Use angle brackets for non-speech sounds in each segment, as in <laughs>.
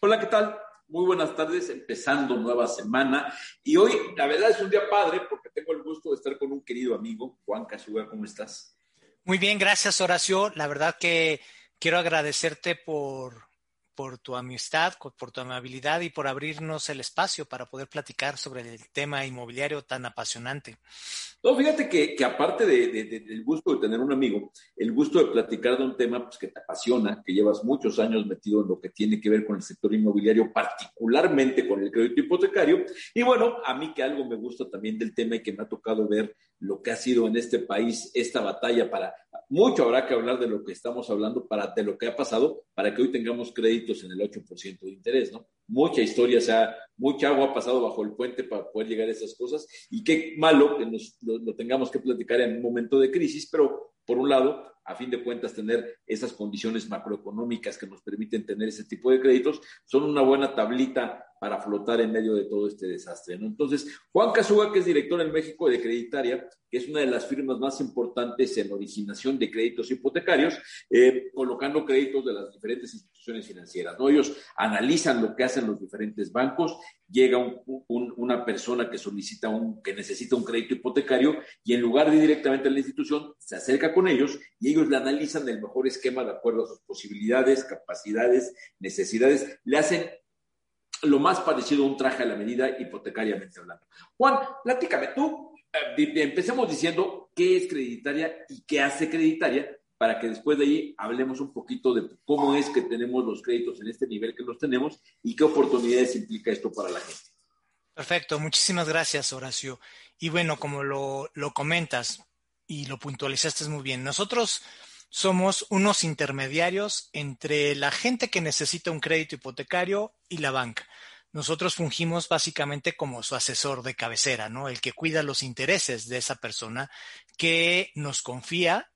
Hola, ¿qué tal? Muy buenas tardes, empezando nueva semana. Y hoy, la verdad, es un día padre porque tengo el gusto de estar con un querido amigo, Juan Casuga. ¿Cómo estás? Muy bien, gracias, Horacio. La verdad que quiero agradecerte por, por tu amistad, por tu amabilidad y por abrirnos el espacio para poder platicar sobre el tema inmobiliario tan apasionante. No, fíjate que, aparte de, de, de, del gusto de tener un amigo, el gusto de platicar de un tema pues, que te apasiona, que llevas muchos años metido en lo que tiene que ver con el sector inmobiliario, particularmente con el crédito hipotecario. Y bueno, a mí que algo me gusta también del tema y que me ha tocado ver lo que ha sido en este país esta batalla para, mucho habrá que hablar de lo que estamos hablando, para, de lo que ha pasado, para que hoy tengamos créditos en el 8% de interés, ¿no? Mucha historia, o sea, mucha agua ha pasado bajo el puente para poder llegar a esas cosas. Y qué malo que nos, lo, lo tengamos que platicar en un momento de crisis, pero por un lado, a fin de cuentas, tener esas condiciones macroeconómicas que nos permiten tener ese tipo de créditos, son una buena tablita para flotar en medio de todo este desastre. Entonces, Juan Casuga, que es director en México de Creditaria, que es una de las firmas más importantes en originación de créditos hipotecarios, eh, colocando créditos de las diferentes instituciones financieras. ¿no? Ellos analizan lo que hacen los diferentes bancos, llega un, un, una persona que solicita un, que necesita un crédito hipotecario y en lugar de ir directamente a la institución, se acerca con ellos y ellos le analizan el mejor esquema de acuerdo a sus posibilidades, capacidades, necesidades, le hacen lo más parecido a un traje a la medida hipotecariamente hablando. Juan, platícame tú, eh, empecemos diciendo qué es creditaria y qué hace creditaria para que después de ahí hablemos un poquito de cómo es que tenemos los créditos en este nivel que los tenemos y qué oportunidades implica esto para la gente. Perfecto, muchísimas gracias, Horacio. Y bueno, como lo, lo comentas y lo puntualizaste muy bien, nosotros somos unos intermediarios entre la gente que necesita un crédito hipotecario y la banca. Nosotros fungimos básicamente como su asesor de cabecera, ¿no? El que cuida los intereses de esa persona que nos confía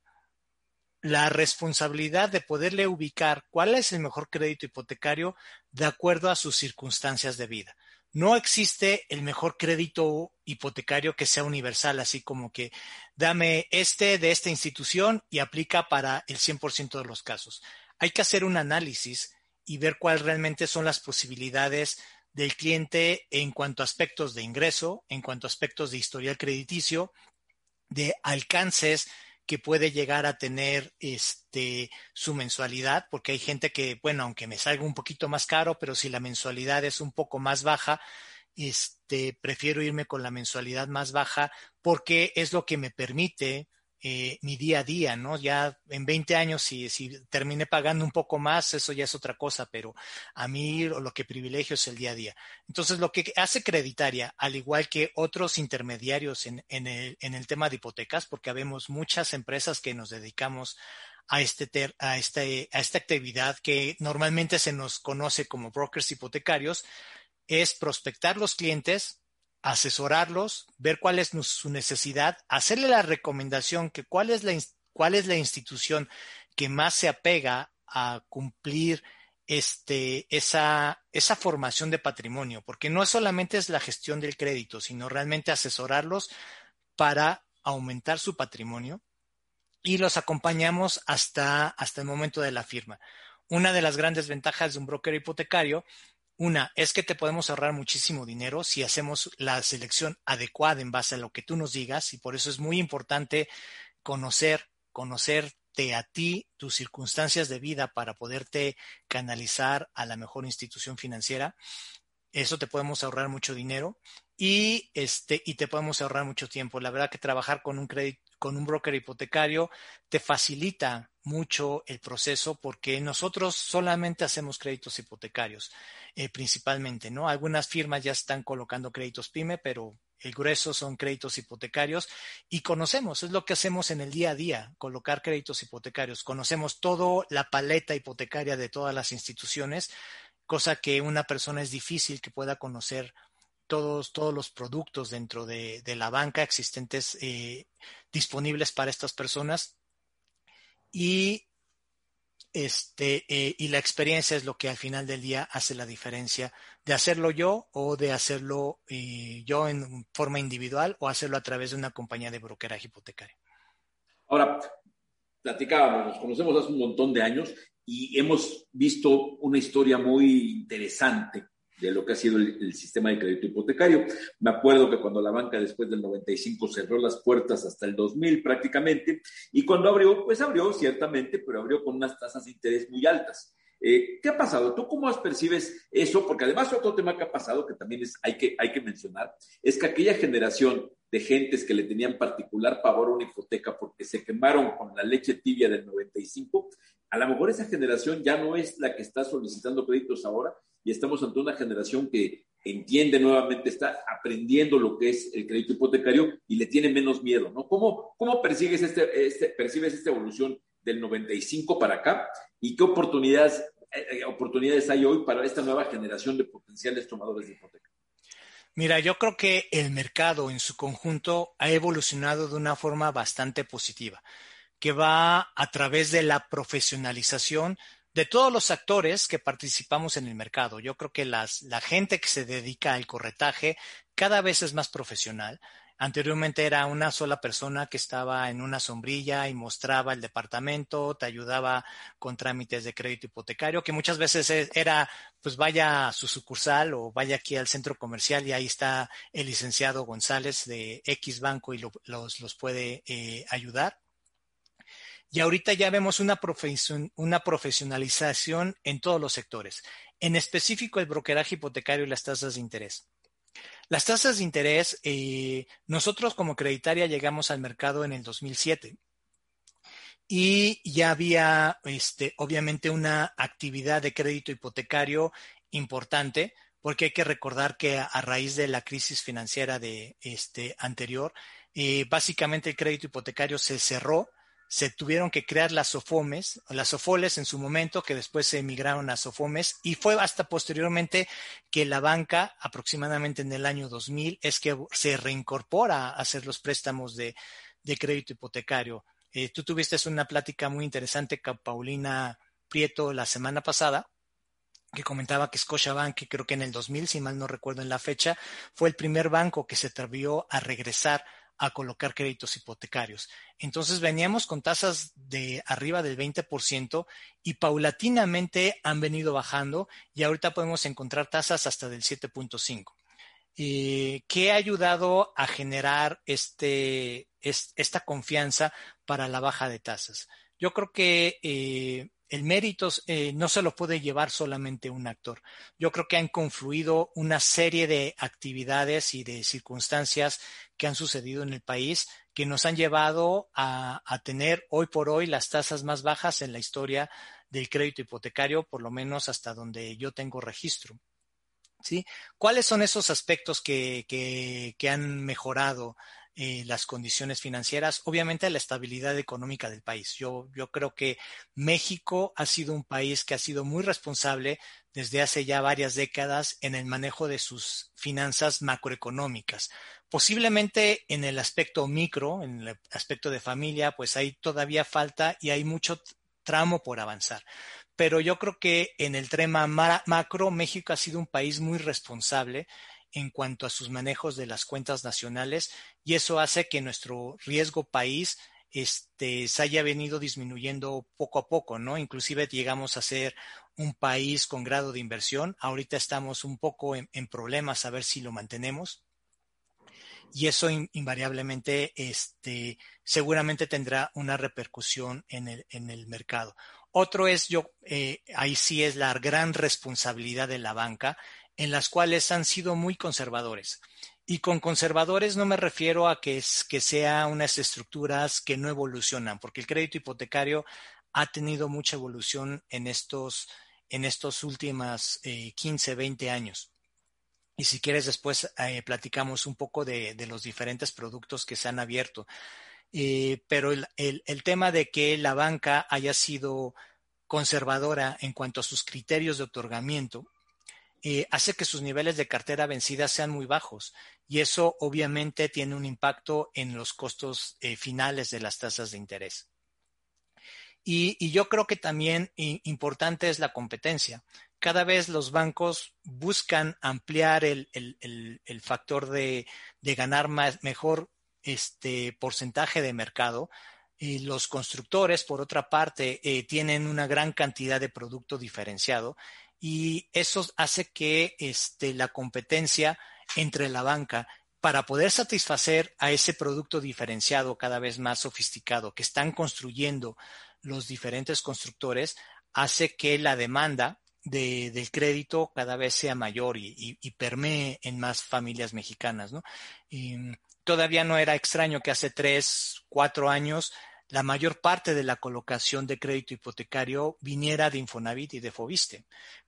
la responsabilidad de poderle ubicar cuál es el mejor crédito hipotecario de acuerdo a sus circunstancias de vida no existe el mejor crédito hipotecario que sea universal, así como que dame este de esta institución y aplica para el 100% de los casos. Hay que hacer un análisis y ver cuáles realmente son las posibilidades del cliente en cuanto a aspectos de ingreso, en cuanto a aspectos de historial crediticio, de alcances que puede llegar a tener este su mensualidad, porque hay gente que, bueno, aunque me salga un poquito más caro, pero si la mensualidad es un poco más baja, este prefiero irme con la mensualidad más baja porque es lo que me permite eh, mi día a día, ¿no? Ya en 20 años, si, si terminé pagando un poco más, eso ya es otra cosa, pero a mí lo que privilegio es el día a día. Entonces, lo que hace Creditaria, al igual que otros intermediarios en, en, el, en el tema de hipotecas, porque habemos muchas empresas que nos dedicamos a, este ter, a, este, a esta actividad que normalmente se nos conoce como brokers hipotecarios, es prospectar los clientes, asesorarlos, ver cuál es su necesidad, hacerle la recomendación que cuál es la, cuál es la institución que más se apega a cumplir este, esa, esa formación de patrimonio, porque no solamente es la gestión del crédito, sino realmente asesorarlos para aumentar su patrimonio y los acompañamos hasta, hasta el momento de la firma. Una de las grandes ventajas de un broker hipotecario una es que te podemos ahorrar muchísimo dinero si hacemos la selección adecuada en base a lo que tú nos digas y por eso es muy importante conocer, conocerte a ti, tus circunstancias de vida para poderte canalizar a la mejor institución financiera. Eso te podemos ahorrar mucho dinero y este y te podemos ahorrar mucho tiempo. La verdad que trabajar con un crédito con un broker hipotecario te facilita mucho el proceso porque nosotros solamente hacemos créditos hipotecarios, eh, principalmente, ¿no? Algunas firmas ya están colocando créditos PYME, pero el grueso son créditos hipotecarios y conocemos, es lo que hacemos en el día a día, colocar créditos hipotecarios. Conocemos toda la paleta hipotecaria de todas las instituciones cosa que una persona es difícil que pueda conocer todos, todos los productos dentro de, la banca existentes eh, disponibles para estas personas. Y este, eh, y la experiencia es lo que al final del día hace la diferencia de hacerlo yo o de hacerlo eh, yo en forma individual o hacerlo a través de una compañía de brokeraje hipotecario. Ahora, platicábamos, nos conocemos hace un montón de años y hemos visto una historia muy interesante de lo que ha sido el, sistema de crédito hipotecario. Me acuerdo que cuando la banca después del 95 cerró las puertas hasta el 2000 prácticamente, y cuando abrió, pues abrió ciertamente, pero abrió con unas tasas de interés muy altas. Eh, ¿Qué ha pasado? ¿Tú cómo percibes eso? Porque además otro tema que ha pasado, que también es, hay, que, hay que mencionar, es que aquella generación de gentes que le tenían particular pavor a una hipoteca porque se quemaron con la leche tibia del 95, a lo mejor esa generación ya no es la que está solicitando créditos ahora y estamos ante una generación que entiende nuevamente, está aprendiendo lo que es el crédito hipotecario y le tiene menos miedo, ¿no? ¿Cómo, cómo percibes, este, este, percibes esta evolución del 95 para acá y qué oportunidades, eh, eh, oportunidades hay hoy para esta nueva generación de potenciales tomadores de hipoteca? Mira, yo creo que el mercado en su conjunto ha evolucionado de una forma bastante positiva, que va a través de la profesionalización de todos los actores que participamos en el mercado. Yo creo que las, la gente que se dedica al corretaje cada vez es más profesional Anteriormente era una sola persona que estaba en una sombrilla y mostraba el departamento, te ayudaba con trámites de crédito hipotecario, que muchas veces e, era, pues vaya a su sucursal o vaya aquí al centro comercial y ahí está el licenciado González de X Banco y los, los, puede eh, ayudar. Y ahorita ya vemos una, una profesionalización en todos los sectores, en específico el brokeraje hipotecario y las tasas de interés. Las tasas de interés, eh, nosotros como creditaria llegamos al mercado en el 2007 y ya había, este, obviamente, una actividad de crédito hipotecario importante, porque hay que recordar que a, raíz de la crisis financiera de este anterior, eh, básicamente el crédito hipotecario se cerró se tuvieron que crear las SOFOMES, las SOFOLES en su momento, que después se emigraron a SOFOMES, y fue hasta posteriormente que la banca, aproximadamente en el año 2000, es que se reincorpora a hacer los préstamos de, crédito hipotecario. Eh, tú tuviste una plática muy interesante con Paulina Prieto la semana pasada, que comentaba que Scotiabank, que creo que en el 2000, si mal no recuerdo en la fecha, fue el primer banco que se atrevió a regresar a colocar créditos hipotecarios. Entonces veníamos con tasas de arriba del 20% y paulatinamente han venido bajando y ahorita podemos encontrar tasas hasta del 7.5%. Eh, ¿Qué ha ayudado a generar este, esta confianza para la baja de tasas? Yo creo que eh, el mérito eh, no se lo puede llevar solamente un actor. Yo creo que han confluido una serie de actividades y de circunstancias que han sucedido en el país que nos han llevado a, tener hoy por hoy las tasas más bajas en la historia del crédito hipotecario, por lo menos hasta donde yo tengo registro. ¿Sí? ¿Cuáles son esos aspectos que, que han mejorado eh, las condiciones financieras, obviamente la estabilidad económica del país. Yo, yo creo que México ha sido un país que ha sido muy responsable desde hace ya varias décadas en el manejo de sus finanzas macroeconómicas. Posiblemente en el aspecto micro, en el aspecto de familia, pues hay todavía falta y hay mucho tramo por avanzar pero yo creo que en el tema macro, México ha sido un país muy responsable en cuanto a sus manejos de las cuentas nacionales y eso hace que nuestro riesgo país este, se haya venido disminuyendo poco a poco, ¿no? Inclusive llegamos a ser un país con grado de inversión. Ahorita estamos un poco en, problemas a ver si lo mantenemos. Y eso invariablemente, este, seguramente tendrá una repercusión en el, en el mercado. Otro es, yo, eh, ahí sí es la gran responsabilidad de la banca en las cuales han sido muy conservadores. Y con conservadores no me refiero a que, es, que sea unas estructuras que no evolucionan, porque el crédito hipotecario ha tenido mucha evolución en estos, en estos últimos 15, 20 años. Y si quieres, después eh, platicamos un poco de, los diferentes productos que se han abierto. Eh, pero el, tema de que la banca haya sido conservadora en cuanto a sus criterios de otorgamiento eh, hace que sus niveles de cartera vencida sean muy bajos y eso obviamente tiene un impacto en los costos eh, finales de las tasas de interés. Y, yo creo que también importante es la competencia. Cada vez los bancos buscan ampliar el, factor de, ganar más, mejor este porcentaje de mercado. Y los constructores, por otra parte, eh, tienen una gran cantidad de producto diferenciado y eso hace que este, la competencia entre la banca para poder satisfacer a ese producto diferenciado cada vez más sofisticado que están construyendo los diferentes constructores, hace que la demanda del crédito cada vez sea mayor y, permee en más familias mexicanas. todavía no era extraño que hace tres, cuatro años la mayor parte de la colocación de crédito hipotecario viniera de Infonavit y de Fobiste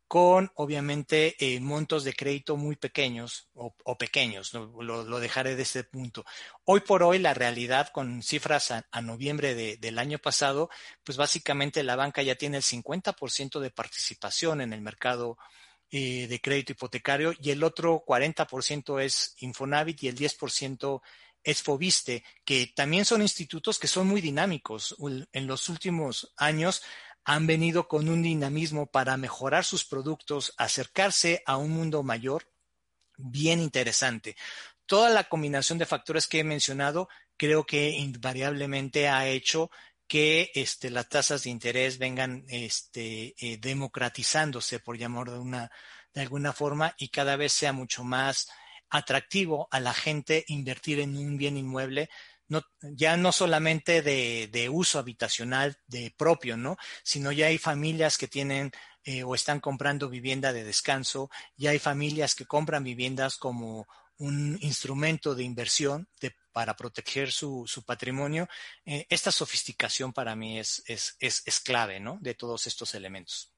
con obviamente eh, montos de crédito muy pequeños o, pequeños, lo, dejaré de este punto. Hoy por hoy la realidad con cifras a, noviembre del año pasado, pues básicamente la banca ya tiene el 50% de participación en el mercado eh, de crédito hipotecario y el otro 40% es Infonavit y el 10% es Fobiste, que también son institutos que son muy dinámicos. En los últimos años han venido con un dinamismo para mejorar sus productos, acercarse a un mundo mayor bien interesante. Toda la combinación de factores que he mencionado creo que invariablemente ha hecho que este, las tasas de interés vengan este, eh, democratizándose, por llamar de, una, de alguna forma, y cada vez sea mucho más atractivo a la gente invertir en un bien inmueble ya no solamente de, uso habitacional de propio, ¿no? Sino ya hay familias que tienen eh, o están comprando vivienda de descanso, ya hay familias que compran viviendas como un instrumento de inversión para proteger su, patrimonio. Eh, esta sofisticación para mí es, clave, ¿no? De todos estos elementos.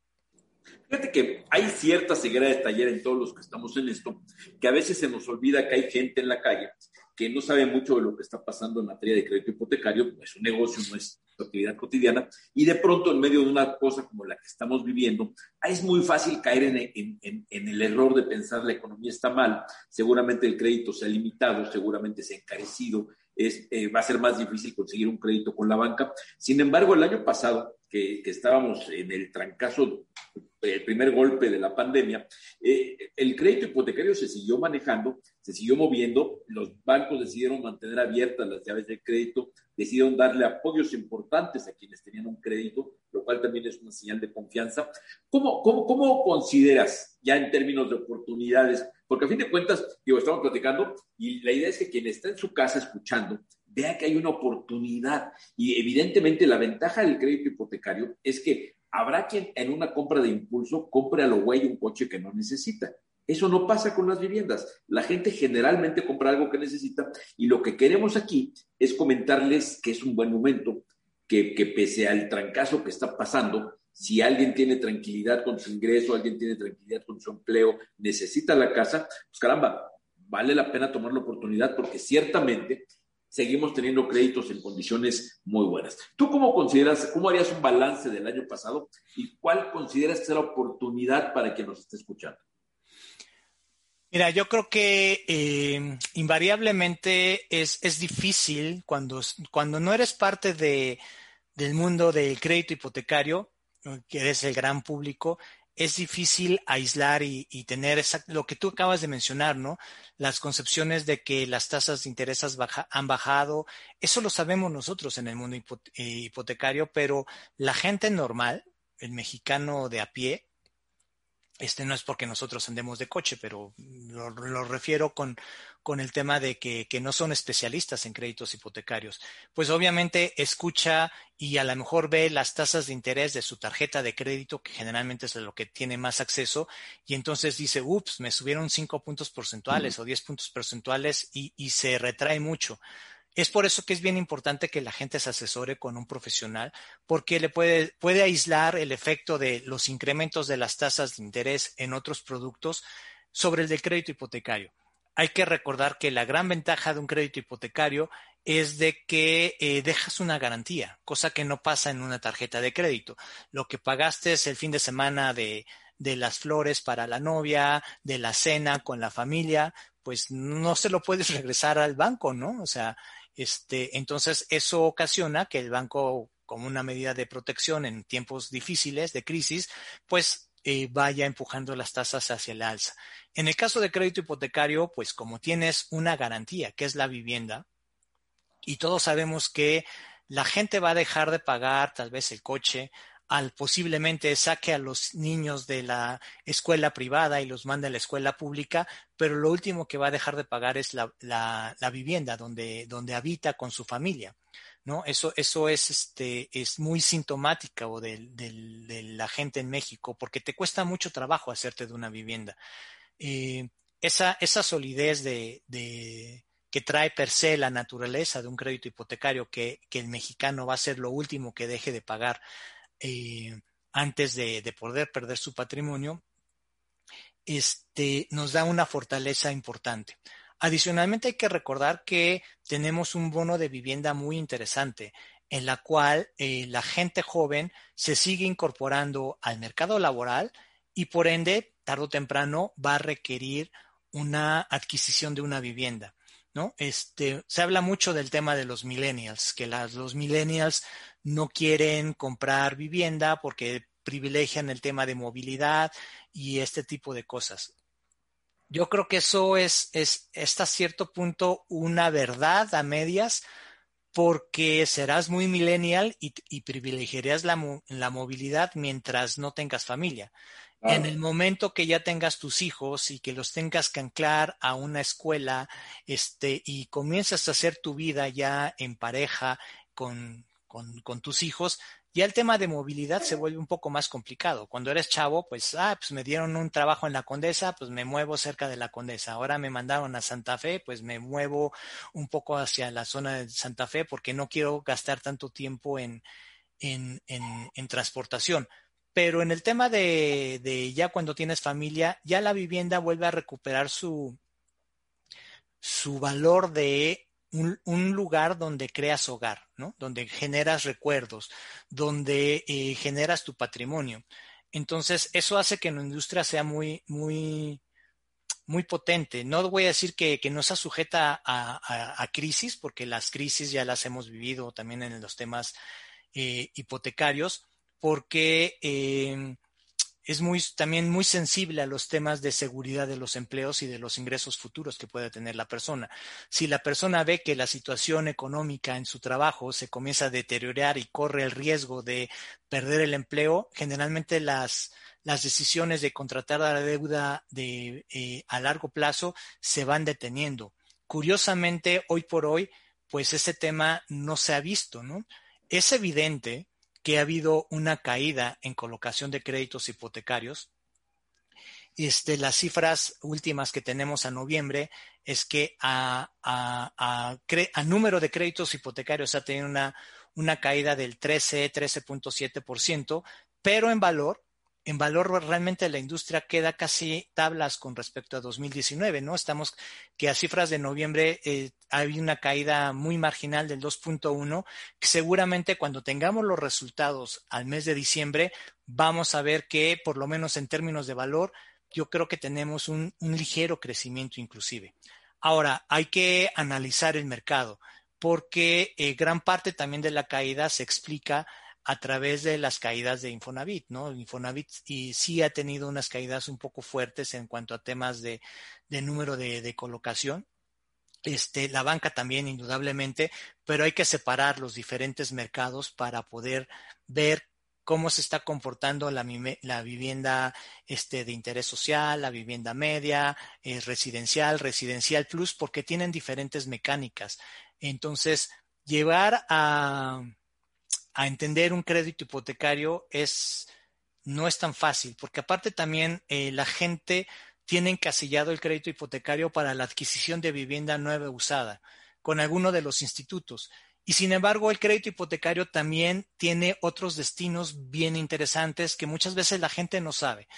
Fíjate que hay cierta ceguera de taller en todos los que estamos en esto, que a veces se nos olvida que hay gente en la calle que no sabe mucho de lo que está pasando en materia de crédito hipotecario, no es un negocio, no es su actividad cotidiana, y de pronto en medio de una cosa como la que estamos viviendo, es muy fácil caer en, el error de pensar la economía está mal, seguramente el crédito se ha limitado, seguramente se ha encarecido, es, eh, va a ser más difícil conseguir un crédito con la banca. Sin embargo, el año pasado, que, que estábamos en el trancazo el primer golpe de la pandemia, eh, el crédito hipotecario se siguió manejando, se siguió moviendo, los bancos decidieron mantener abiertas las llaves del crédito, decidieron darle apoyos importantes a quienes tenían un crédito, lo cual también es una señal de confianza. ¿Cómo, cómo, cómo consideras ya en términos de oportunidades? Porque a fin de cuentas, digo, estamos platicando y la idea es que quien está en su casa escuchando vea que hay una oportunidad y evidentemente la ventaja del crédito hipotecario es que habrá quien en una compra de impulso compre a lo güey un coche que no necesita. Eso no pasa con las viviendas. La gente generalmente compra algo que necesita y lo que queremos aquí es comentarles que es un buen momento, que, que pese al trancazo que está pasando, si alguien tiene tranquilidad con su ingreso, alguien tiene tranquilidad con su empleo, necesita la casa, pues caramba, vale la pena tomar la oportunidad porque ciertamente seguimos teniendo créditos en condiciones muy buenas. ¿Tú cómo consideras, cómo harías un balance del año pasado y cuál consideras que es la oportunidad para quien nos esté escuchando? Mira, yo creo que eh, invariablemente es, es difícil cuando, cuando no eres parte de, del mundo del crédito hipotecario, que eres el gran público, es difícil aislar y, tener lo que tú acabas de mencionar, ¿no? Las concepciones de que las tasas de interés han bajado, eso lo sabemos nosotros en el mundo hipotecario, pero la gente normal, el mexicano de a pie, este no es porque nosotros andemos de coche, pero lo, refiero con, con, el tema de que, que, no son especialistas en créditos hipotecarios. Pues obviamente escucha y a lo mejor ve las tasas de interés de su tarjeta de crédito, que generalmente es lo que tiene más acceso, y entonces dice, ups, me subieron cinco puntos porcentuales o diez puntos porcentuales y, y se retrae mucho. Es por eso que es bien importante que la gente se asesore con un profesional, porque le puede, puede aislar el efecto de los incrementos de las tasas de interés en otros productos sobre el del crédito hipotecario. Hay que recordar que la gran ventaja de un crédito hipotecario es de que eh, dejas una garantía, cosa que no pasa en una tarjeta de crédito. Lo que pagaste es el fin de semana de, de las flores para la novia, de la cena con la familia, pues no se lo puedes <laughs> regresar al banco, ¿no? O sea, este, entonces eso ocasiona que el banco, como una medida de protección en tiempos difíciles de crisis, pues eh, vaya empujando las tasas hacia el alza. En el caso de crédito hipotecario, pues como tienes una garantía, que es la vivienda, y todos sabemos que la gente va a dejar de pagar tal vez el coche al posiblemente saque a los niños de la escuela privada y los mande a la escuela pública, pero lo último que va a dejar de pagar es la, la, vivienda donde, donde habita con su familia. ¿No? Eso, eso es, este, es muy sintomático de, de, la gente en México, porque te cuesta mucho trabajo hacerte de una vivienda. Eh, esa, esa solidez de, de, que trae per se la naturaleza de un crédito hipotecario, que, el mexicano va a ser lo último que deje de pagar eh, antes de, poder perder su patrimonio, este, nos da una fortaleza importante. Adicionalmente hay que recordar que tenemos un bono de vivienda muy interesante en la cual eh, la gente joven se sigue incorporando al mercado laboral y por ende, tarde o temprano, va a requerir una adquisición de una vivienda. ¿no? Este, se habla mucho del tema de los millennials, que los millennials no quieren comprar vivienda porque privilegian el tema de movilidad y este tipo de cosas. Yo creo que eso es, es hasta cierto punto una verdad a medias porque serás muy millennial y, privilegiarías la, la, movilidad mientras no tengas familia. En el momento que ya tengas tus hijos y que los tengas que anclar a una escuela, este, y comienzas a hacer tu vida ya en pareja con, con, tus hijos, ya el tema de movilidad se vuelve un poco más complicado. Cuando eres chavo, pues, ah, pues me dieron un trabajo en la Condesa, pues me muevo cerca de la Condesa. Ahora me mandaron a Santa Fe, pues me muevo un poco hacia la zona de Santa Fe porque no quiero gastar tanto tiempo en, en, en, en transportación. Pero en el tema de, de ya cuando tienes familia, ya la vivienda vuelve a recuperar su, su valor de un, lugar donde creas hogar, ¿no? Donde generas recuerdos, donde eh, generas tu patrimonio. Entonces, eso hace que la industria sea muy, muy, muy potente. No voy a decir que, no sea sujeta a, crisis, porque las crisis ya las hemos vivido también en los temas eh, hipotecarios, porque eh, es muy, también muy sensible a los temas de seguridad de los empleos y de los ingresos futuros que pueda tener la persona. Si la persona ve que la situación económica en su trabajo se comienza a deteriorar y corre el riesgo de perder el empleo, generalmente las, las decisiones de contratar la deuda de, eh, a largo plazo se van deteniendo. Curiosamente, hoy por hoy, pues ese tema no se ha visto, ¿no? Es evidente que ha habido una caída en colocación de créditos hipotecarios. Este, las cifras últimas que tenemos a noviembre es que a, a, número de créditos hipotecarios ha tenido una, una caída del 13, 13.7%, pero en valor en valor realmente la industria queda casi tablas con respecto a 2019, ¿no? Estamos que a cifras de noviembre eh, hay una caída muy marginal del 2.1, que seguramente cuando tengamos los resultados al mes de diciembre vamos a ver que por lo menos en términos de valor yo creo que tenemos un, ligero crecimiento inclusive. Ahora, hay que analizar el mercado porque eh, gran parte también de la caída se explica a través de las caídas de Infonavit, ¿no? Infonavit y sí ha tenido unas caídas un poco fuertes en cuanto a temas de, número de, colocación. Este, la banca también, indudablemente, pero hay que separar los diferentes mercados para poder ver cómo se está comportando la, vivienda este, de interés social, la vivienda media, eh, residencial, residencial plus, porque tienen diferentes mecánicas. Entonces, llevar a, a entender un crédito hipotecario es no es tan fácil, porque aparte también eh, la gente tiene encasillado el crédito hipotecario para la adquisición de vivienda nueva usada con alguno de los institutos. Y sin embargo, el crédito hipotecario también tiene otros destinos bien interesantes que muchas veces la gente no sabe.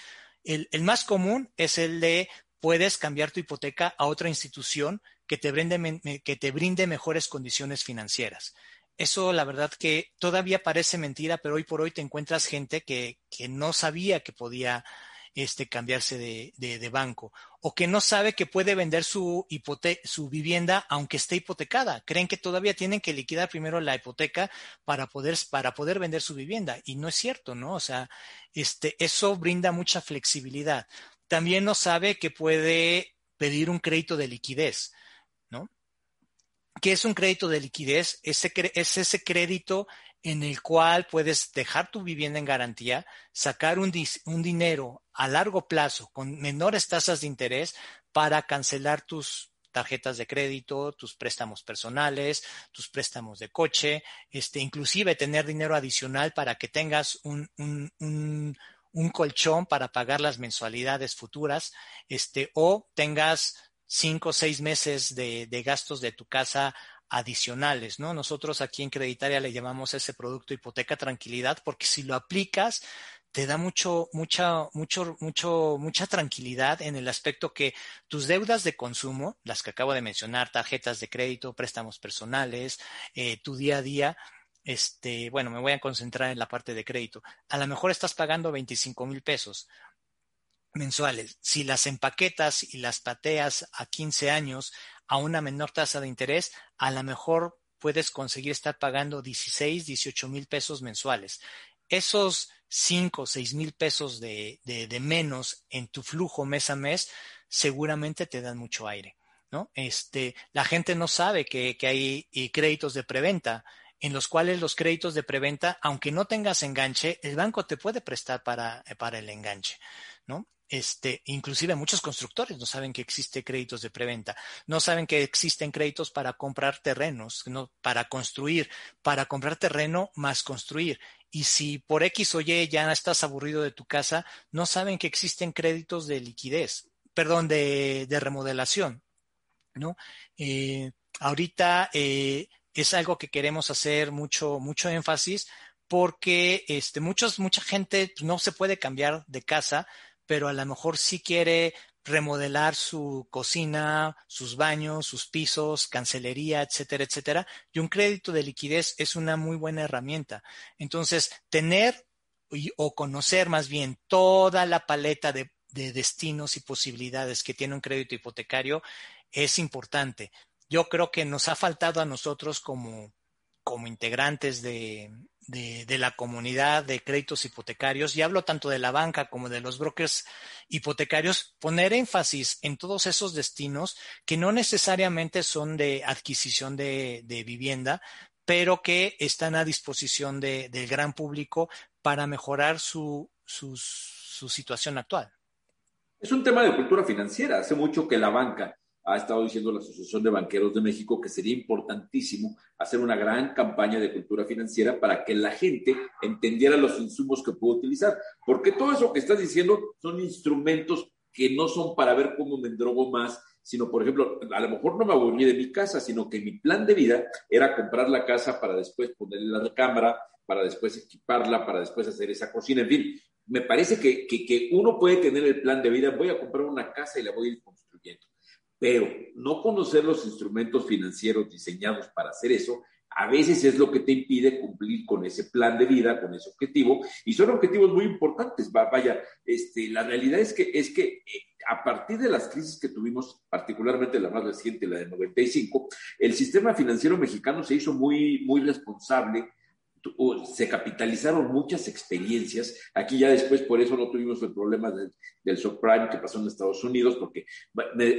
El, el más común es el de puedes cambiar tu hipoteca a otra institución que te brinde, que te brinde mejores condiciones financieras. Eso la verdad que todavía parece mentira, pero hoy por hoy te encuentras gente que, que no sabía que podía este, cambiarse de, de, banco o que no sabe que puede vender su, su vivienda aunque esté hipotecada. Creen que todavía tienen que liquidar primero la hipoteca para poder, para poder vender su vivienda y no es cierto, ¿no? O sea, este, eso brinda mucha flexibilidad. También no sabe que puede pedir un crédito de liquidez. ¿Qué es un crédito de liquidez? es ese crédito en el cual puedes dejar tu vivienda en garantía, sacar un, dinero a largo plazo con menores tasas de interés para cancelar tus tarjetas de crédito, tus préstamos personales, tus préstamos de coche, este, inclusive tener dinero adicional para que tengas un, colchón para pagar las mensualidades futuras, este, o tengas cinco o seis meses de, de gastos de tu casa adicionales, ¿no? Nosotros aquí en Creditaria le llamamos ese producto hipoteca tranquilidad porque si lo aplicas te da mucho, mucha, mucho, mucho, mucha tranquilidad en el aspecto que tus deudas de consumo, las que acabo de mencionar, tarjetas de crédito, préstamos personales, eh, tu día a día, este, bueno, me voy a concentrar en la parte de crédito. A lo mejor estás pagando 25 mil pesos mensuales. Si las empaquetas y las pateas a 15 años, a una menor tasa de interés, a lo mejor puedes conseguir estar pagando 16, 18 mil pesos mensuales. Esos 5, 6 mil pesos de, de, menos en tu flujo mes a mes seguramente te dan mucho aire. ¿no? Este, la gente no sabe que, que hay créditos de preventa en los cuales los créditos de preventa, aunque no tengas enganche, el banco te puede prestar para, para el enganche, ¿no? Este, inclusive muchos constructores no saben que existe créditos de preventa, no saben que existen créditos para comprar terrenos, no, para construir, para comprar terreno más construir. Y si por X o Y ya estás aburrido de tu casa, no saben que existen créditos de liquidez, perdón, de, de remodelación, ¿no? Eh, ahorita eh, es algo que queremos hacer mucho, mucho énfasis porque este, muchos, mucha gente no se puede cambiar de casa pero a lo mejor sí quiere remodelar su cocina, sus baños, sus pisos, cancelería, etcétera, etcétera. Y un crédito de liquidez es una muy buena herramienta. Entonces, tener o conocer más bien toda la paleta de, destinos y posibilidades que tiene un crédito hipotecario es importante. Yo creo que nos ha faltado a nosotros como, como integrantes de, de, la comunidad de créditos hipotecarios, y hablo tanto de la banca como de los brokers hipotecarios, poner énfasis en todos esos destinos que no necesariamente son de adquisición de, vivienda, pero que están a disposición del gran público para mejorar su, su situación actual. Es un tema de cultura financiera. Hace mucho que la banca ha estado diciendo la Asociación de Banqueros de México que sería importantísimo hacer una gran campaña de cultura financiera para que la gente entendiera los insumos que puede utilizar. Porque todo eso que estás diciendo son instrumentos que no son para ver cómo me drogo más, sino, por ejemplo, a lo mejor no me aburrí de mi casa, sino que mi plan de vida era comprar la casa para después ponerle la cámara, para después equiparla, para después hacer esa cocina, en fin. Me parece que, que, que uno puede tener el plan de vida, voy a comprar una casa y la voy a ir construyendo pero no conocer los instrumentos financieros diseñados para hacer eso, a veces es lo que te impide cumplir con ese plan de vida, con ese objetivo, y son objetivos muy importantes. Vaya, este, la realidad es que, es que eh, a partir de las crisis que tuvimos, particularmente la más reciente, la de 95, el sistema financiero mexicano se hizo muy, muy responsable se capitalizaron muchas experiencias. Aquí ya después por eso no tuvimos el problema del, subprime que pasó en Estados Unidos, porque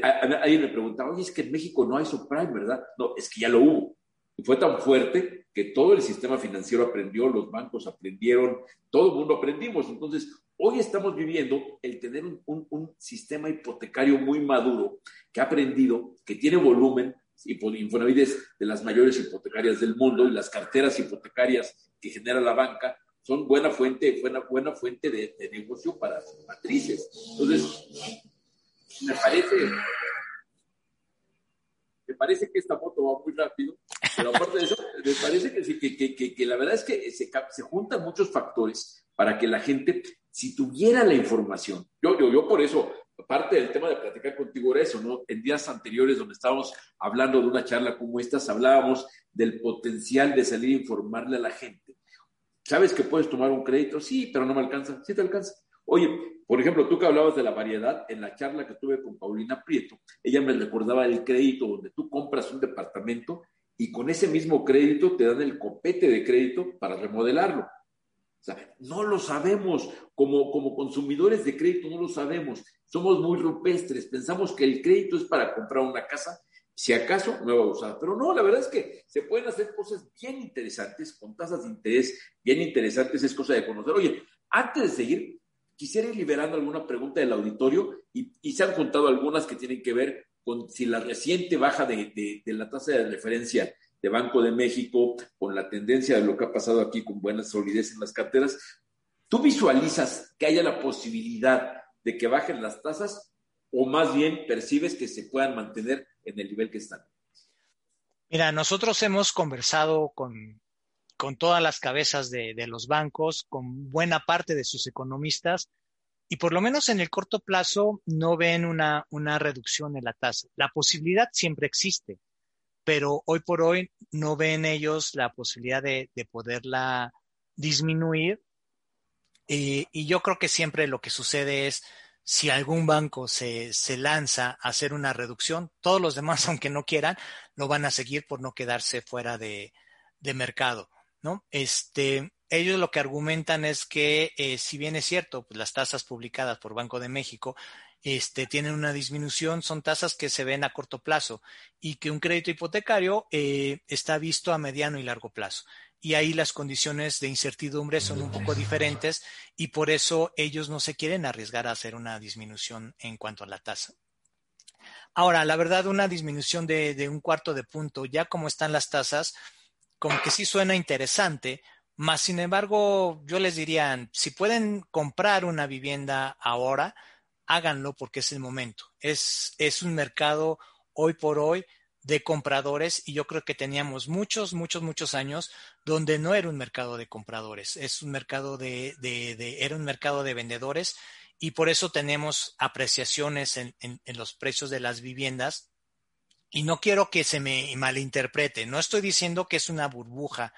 alguien me preguntaba, oye, es que en México no hay subprime, ¿verdad? No, es que ya lo hubo. Y fue tan fuerte que todo el sistema financiero aprendió, los bancos aprendieron, todo el mundo aprendimos. Entonces, hoy estamos viviendo el tener un, un sistema hipotecario muy maduro, que ha aprendido, que tiene volumen, Infonavit es de las mayores hipotecarias del mundo y las carteras hipotecarias que genera la banca son buena fuente, buena, buena fuente de, negocio para matrices. Entonces, me parece, me parece que esta moto va muy rápido, pero aparte de eso, me parece que, que, que, que la verdad es que se, se, juntan muchos factores para que la gente, si tuviera la información, yo, yo, yo por eso parte del tema de platicar contigo era eso, ¿no? En días anteriores donde estábamos hablando de una charla como esta, hablábamos del potencial de salir a informarle a la gente. ¿Sabes que puedes tomar un crédito? Sí, pero no me alcanza. Sí te alcanza. Oye, por ejemplo, tú que hablabas de la variedad, en la charla que tuve con Paulina Prieto, ella me recordaba el crédito donde tú compras un departamento y con ese mismo crédito te dan el copete de crédito para remodelarlo. Sea, no lo sabemos, como, como consumidores de crédito no lo sabemos, somos muy rupestres, pensamos que el crédito es para comprar una casa, si acaso nueva usada, pero no, la verdad es que se pueden hacer cosas bien interesantes, con tasas de interés bien interesantes, es cosa de conocer. Oye, antes de seguir, quisiera ir liberando alguna pregunta del auditorio y, y se han contado algunas que tienen que ver con si la reciente baja de, la tasa de referencia de Banco de México, con la tendencia de lo que ha pasado aquí con buena solidez en las carteras, ¿tú visualizas que haya la posibilidad de que bajen las tasas o más bien percibes que se puedan mantener en el nivel que están? Mira, nosotros hemos conversado con, todas las cabezas de, de, los bancos, con buena parte de sus economistas, y por lo menos en el corto plazo no ven una, una reducción en la tasa. La posibilidad siempre existe, pero hoy por hoy no ven ellos la posibilidad de, poderla disminuir. Y, yo creo que siempre lo que sucede es, si algún banco se, se, lanza a hacer una reducción, todos los demás, <laughs> aunque no quieran, lo van a seguir por no quedarse fuera de, de mercado, ¿no? Este, ellos lo que argumentan es que, eh, si bien es cierto, pues las tasas publicadas por Banco de México este, tienen una disminución, son tasas que se ven a corto plazo y que un crédito hipotecario eh, está visto a mediano y largo plazo. Y ahí las condiciones de incertidumbre son un poco diferentes y por eso ellos no se quieren arriesgar a hacer una disminución en cuanto a la tasa. Ahora, la verdad, una disminución de, un cuarto de punto, ya como están las tasas, como que sí suena interesante, más sin embargo, yo les diría, si pueden comprar una vivienda ahora, háganlo porque es el momento. Es, es un mercado hoy por hoy de compradores y yo creo que teníamos muchos, muchos, muchos años donde no era un mercado de compradores, es un mercado de, de, era un mercado de vendedores y por eso tenemos apreciaciones en, en, en los precios de las viviendas y no quiero que se me malinterprete, no estoy diciendo que es una burbuja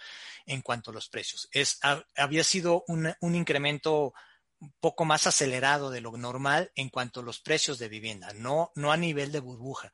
en cuanto a los precios. Es, había sido un, un incremento un poco más acelerado de lo normal en cuanto a los precios de vivienda, no, no a nivel de burbuja.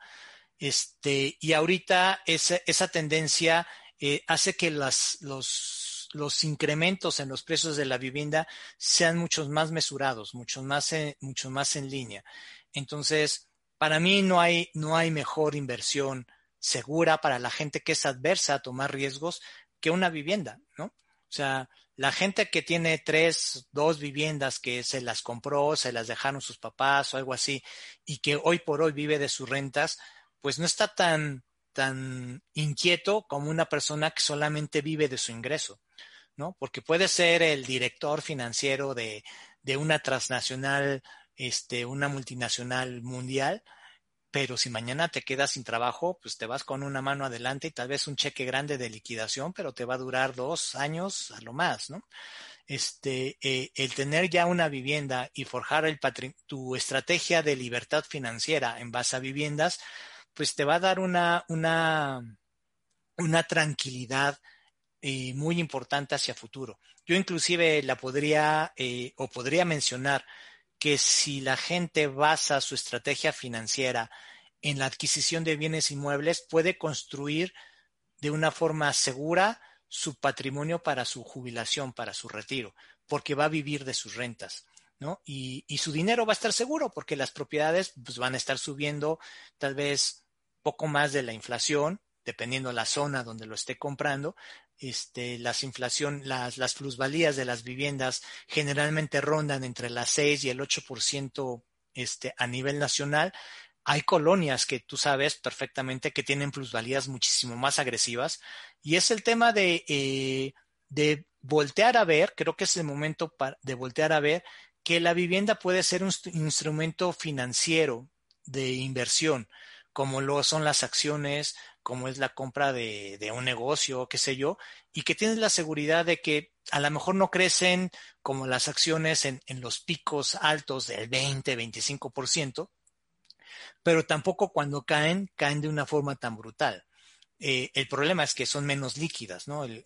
Este, y ahorita esa, esa tendencia eh, hace que las, los, los incrementos en los precios de la vivienda sean muchos más mesurados, mucho más, en, mucho más en línea. Entonces, para mí no hay, no hay mejor inversión segura para la gente que es adversa a tomar riesgos que una vivienda, ¿no? O sea, la gente que tiene tres, dos viviendas que se las compró, se las dejaron sus papás o algo así, y que hoy por hoy vive de sus rentas, pues no está tan, tan inquieto como una persona que solamente vive de su ingreso, ¿no? Porque puede ser el director financiero de, de una transnacional este, una multinacional mundial, pero si mañana te quedas sin trabajo, pues te vas con una mano adelante y tal vez un cheque grande de liquidación, pero te va a durar dos años a lo más, ¿no? Este, eh, el tener ya una vivienda y forjar el tu estrategia de libertad financiera en base a viviendas, pues te va a dar una, una, una tranquilidad eh, muy importante hacia futuro. Yo inclusive la podría eh, o podría mencionar que si la gente basa su estrategia financiera en la adquisición de bienes inmuebles, puede construir de una forma segura su patrimonio para su jubilación, para su retiro, porque va a vivir de sus rentas. ¿no? Y, y su dinero va a estar seguro porque las propiedades pues, van a estar subiendo tal vez poco más de la inflación, dependiendo de la zona donde lo esté comprando, este, las inflación, las, las plusvalías de las viviendas generalmente rondan entre las 6 y el 8% este, a nivel nacional. Hay colonias que tú sabes perfectamente que tienen plusvalías muchísimo más agresivas y es el tema de, eh, de voltear a ver, creo que es el momento de voltear a ver que la vivienda puede ser un instrumento financiero de inversión, como lo son las acciones, como es la compra de, un negocio, qué sé yo, y que tienes la seguridad de que a lo mejor no crecen como las acciones en, los picos altos del 20, 25%, pero tampoco cuando caen, caen de una forma tan brutal. Eh, el problema es que son menos líquidas, ¿no? El,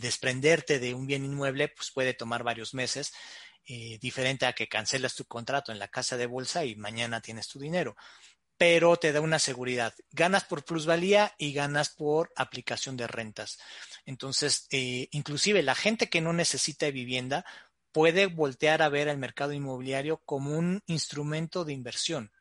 desprenderte de un bien inmueble pues puede tomar varios meses eh, diferente a que cancelas tu contrato en la casa de bolsa y mañana tienes tu dinero pero te da una seguridad. Ganas por plusvalía y ganas por aplicación de rentas. Entonces, eh, inclusive la gente que no necesita vivienda puede voltear a ver el mercado inmobiliario como un instrumento de inversión,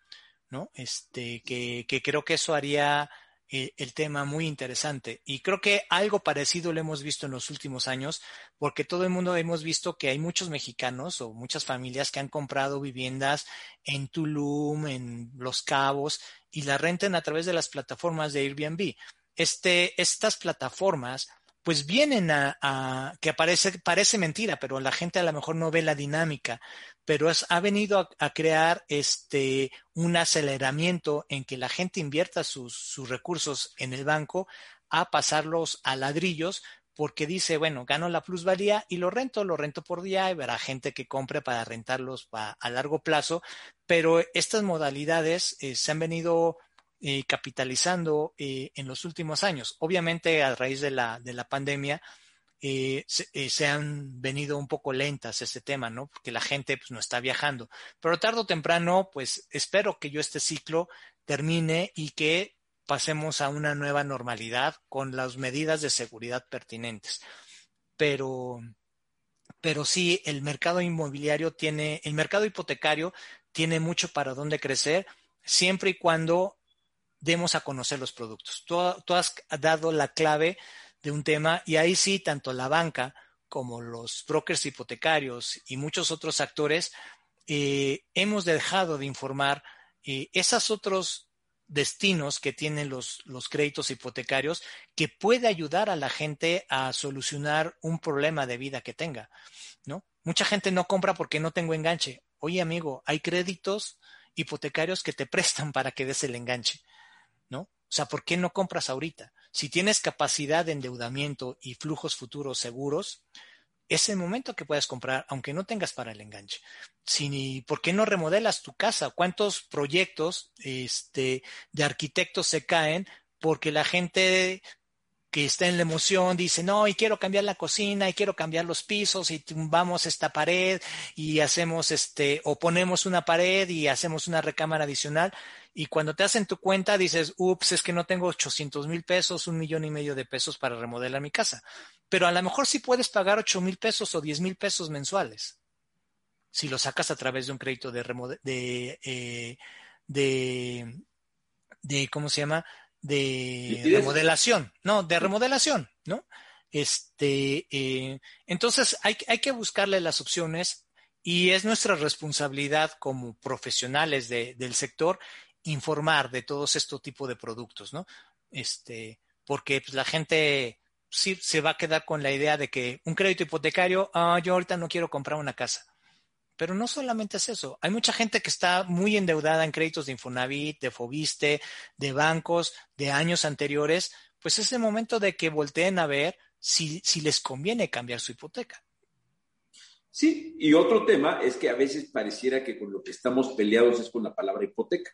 ¿no? Este, que, que creo que eso haría el tema muy interesante. Y creo que algo parecido lo hemos visto en los últimos años, porque todo el mundo hemos visto que hay muchos mexicanos o muchas familias que han comprado viviendas en Tulum, en Los Cabos, y la rentan a través de las plataformas de Airbnb. Este, estas plataformas pues vienen a, que parece, parece mentira, pero la gente a lo mejor no ve la dinámica, pero ha venido a, crear este, un aceleramiento en que la gente invierta sus, sus recursos en el banco a pasarlos a ladrillos porque dice, bueno, gano la plusvalía y lo rento, lo rento por día y verá gente que compre para rentarlos a, largo plazo, pero estas modalidades eh, se han venido eh, capitalizando eh, en los últimos años. Obviamente, a raíz de la, de la pandemia, eh, se, han venido un poco lentas este tema, ¿no? Porque la gente pues, no está viajando. Pero tarde o temprano, pues espero que yo este ciclo termine y que pasemos a una nueva normalidad con las medidas de seguridad pertinentes. Pero, pero sí, el mercado inmobiliario tiene, el mercado hipotecario tiene mucho para dónde crecer, siempre y cuando demos a conocer los productos. Tú, has dado la clave de un tema y ahí sí, tanto la banca como los brokers hipotecarios y muchos otros actores eh, hemos dejado de informar eh, esos otros destinos que tienen los, los créditos hipotecarios que puede ayudar a la gente a solucionar un problema de vida que tenga, ¿no? Mucha gente no compra porque no tengo enganche. Oye, amigo, hay créditos hipotecarios que te <laughs> prestan para que des el enganche. O sea, ¿por qué no compras ahorita? Si tienes capacidad de endeudamiento y flujos futuros seguros, es el momento que puedes comprar, aunque no tengas para el enganche. Si, ¿Por qué no remodelas tu casa? ¿Cuántos proyectos este, de arquitectos se caen porque la gente que está en la emoción dice, no, y quiero cambiar la cocina, y quiero cambiar los pisos, y tumbamos esta pared, y hacemos este, o ponemos una pared y hacemos una recámara adicional, y cuando te hacen tu cuenta dices, ups, es que no tengo 800 mil pesos, un millón y medio de pesos para remodelar mi casa. Pero a lo mejor sí puedes pagar 8 mil pesos o 10 mil pesos mensuales. Si lo sacas a través de un crédito de, de, eh, de, de, ¿cómo se llama? de remodelación, no, de remodelación, ¿no? Este, eh, entonces hay, hay, que buscarle las opciones y es nuestra responsabilidad como profesionales de, del sector informar de todos estos tipos de productos, ¿no? Este, porque pues, la gente sí se va a quedar con la idea de que un crédito hipotecario, ah, yo ahorita no quiero comprar una casa. Pero no solamente es eso. Hay mucha gente que está muy endeudada en créditos de Infonavit, de Fobiste, de bancos de años anteriores. Pues es el momento de que volteen a ver si, si les conviene cambiar su hipoteca. Sí, y otro tema es que a veces pareciera que con lo que estamos peleados es con la palabra hipoteca,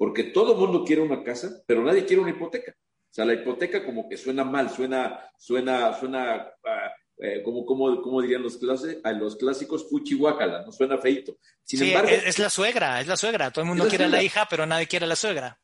porque todo mundo quiere una casa, pero nadie quiere una hipoteca. O sea, la hipoteca como que suena mal, suena, suena, suena eh, como, como, como, dirían los, a los clásicos, fuchihuacala, no suena feito. Sin embargo, es, la suegra, es la suegra. Todo el mundo quiere a la hija, pero nadie quiere a la suegra.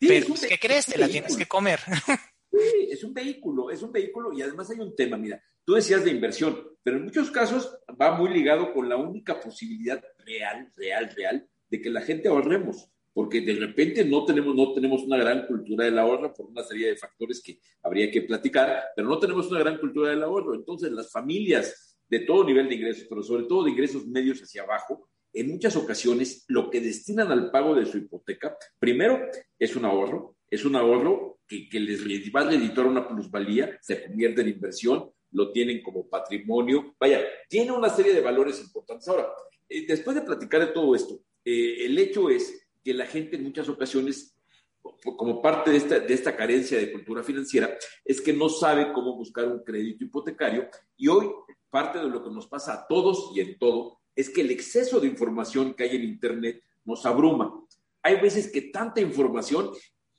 pero, pues, ¿qué crees? Te la tienes que comer. <laughs> Sí, es un vehículo, es un vehículo y además hay un tema, mira, tú decías de inversión, pero en muchos casos va muy ligado con la única posibilidad real, real, real de que la gente ahorremos porque de repente no tenemos, no tenemos una gran cultura del ahorro por una serie de factores que habría que platicar, pero no tenemos una gran cultura del ahorro. Entonces, las familias de todo nivel de ingresos, pero sobre todo de ingresos medios hacia abajo, en muchas ocasiones lo que destinan al pago de su hipoteca, primero es un ahorro, es un ahorro que, que les va a editar una plusvalía, se convierte en inversión, lo tienen como patrimonio, vaya, tiene una serie de valores importantes. Ahora, eh, después de platicar de todo esto, eh, el hecho es que la gente en muchas ocasiones, como parte de esta, de esta carencia de cultura financiera, es que no sabe cómo buscar un crédito hipotecario. Y hoy parte de lo que nos pasa a todos y en todo es que el exceso de información que hay en Internet nos abruma. Hay veces que tanta información,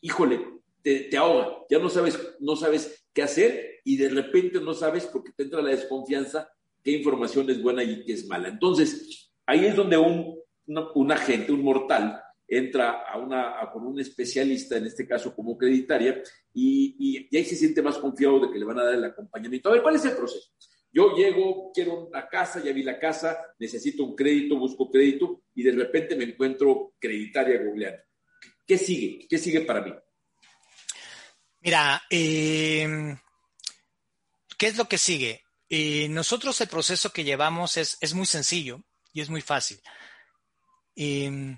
híjole, te, te, ahoga, ya no sabes, no sabes qué hacer y de repente no sabes porque te entra la desconfianza qué información es buena y qué es mala. Entonces, ahí es donde un, un agente, un mortal, entra a una, a un especialista, en este caso como creditaria, y, y, ahí se siente más confiado de que le van a dar el acompañamiento. A ver, ¿cuál es el proceso? Yo llego, quiero una casa, ya vi la casa, necesito un crédito, busco crédito y de repente me encuentro creditaria googleando. ¿Qué sigue? ¿Qué sigue para mí? Mira, eh, ¿qué es lo que sigue? Eh, nosotros el proceso que llevamos es, es, muy sencillo y es muy fácil. Eh,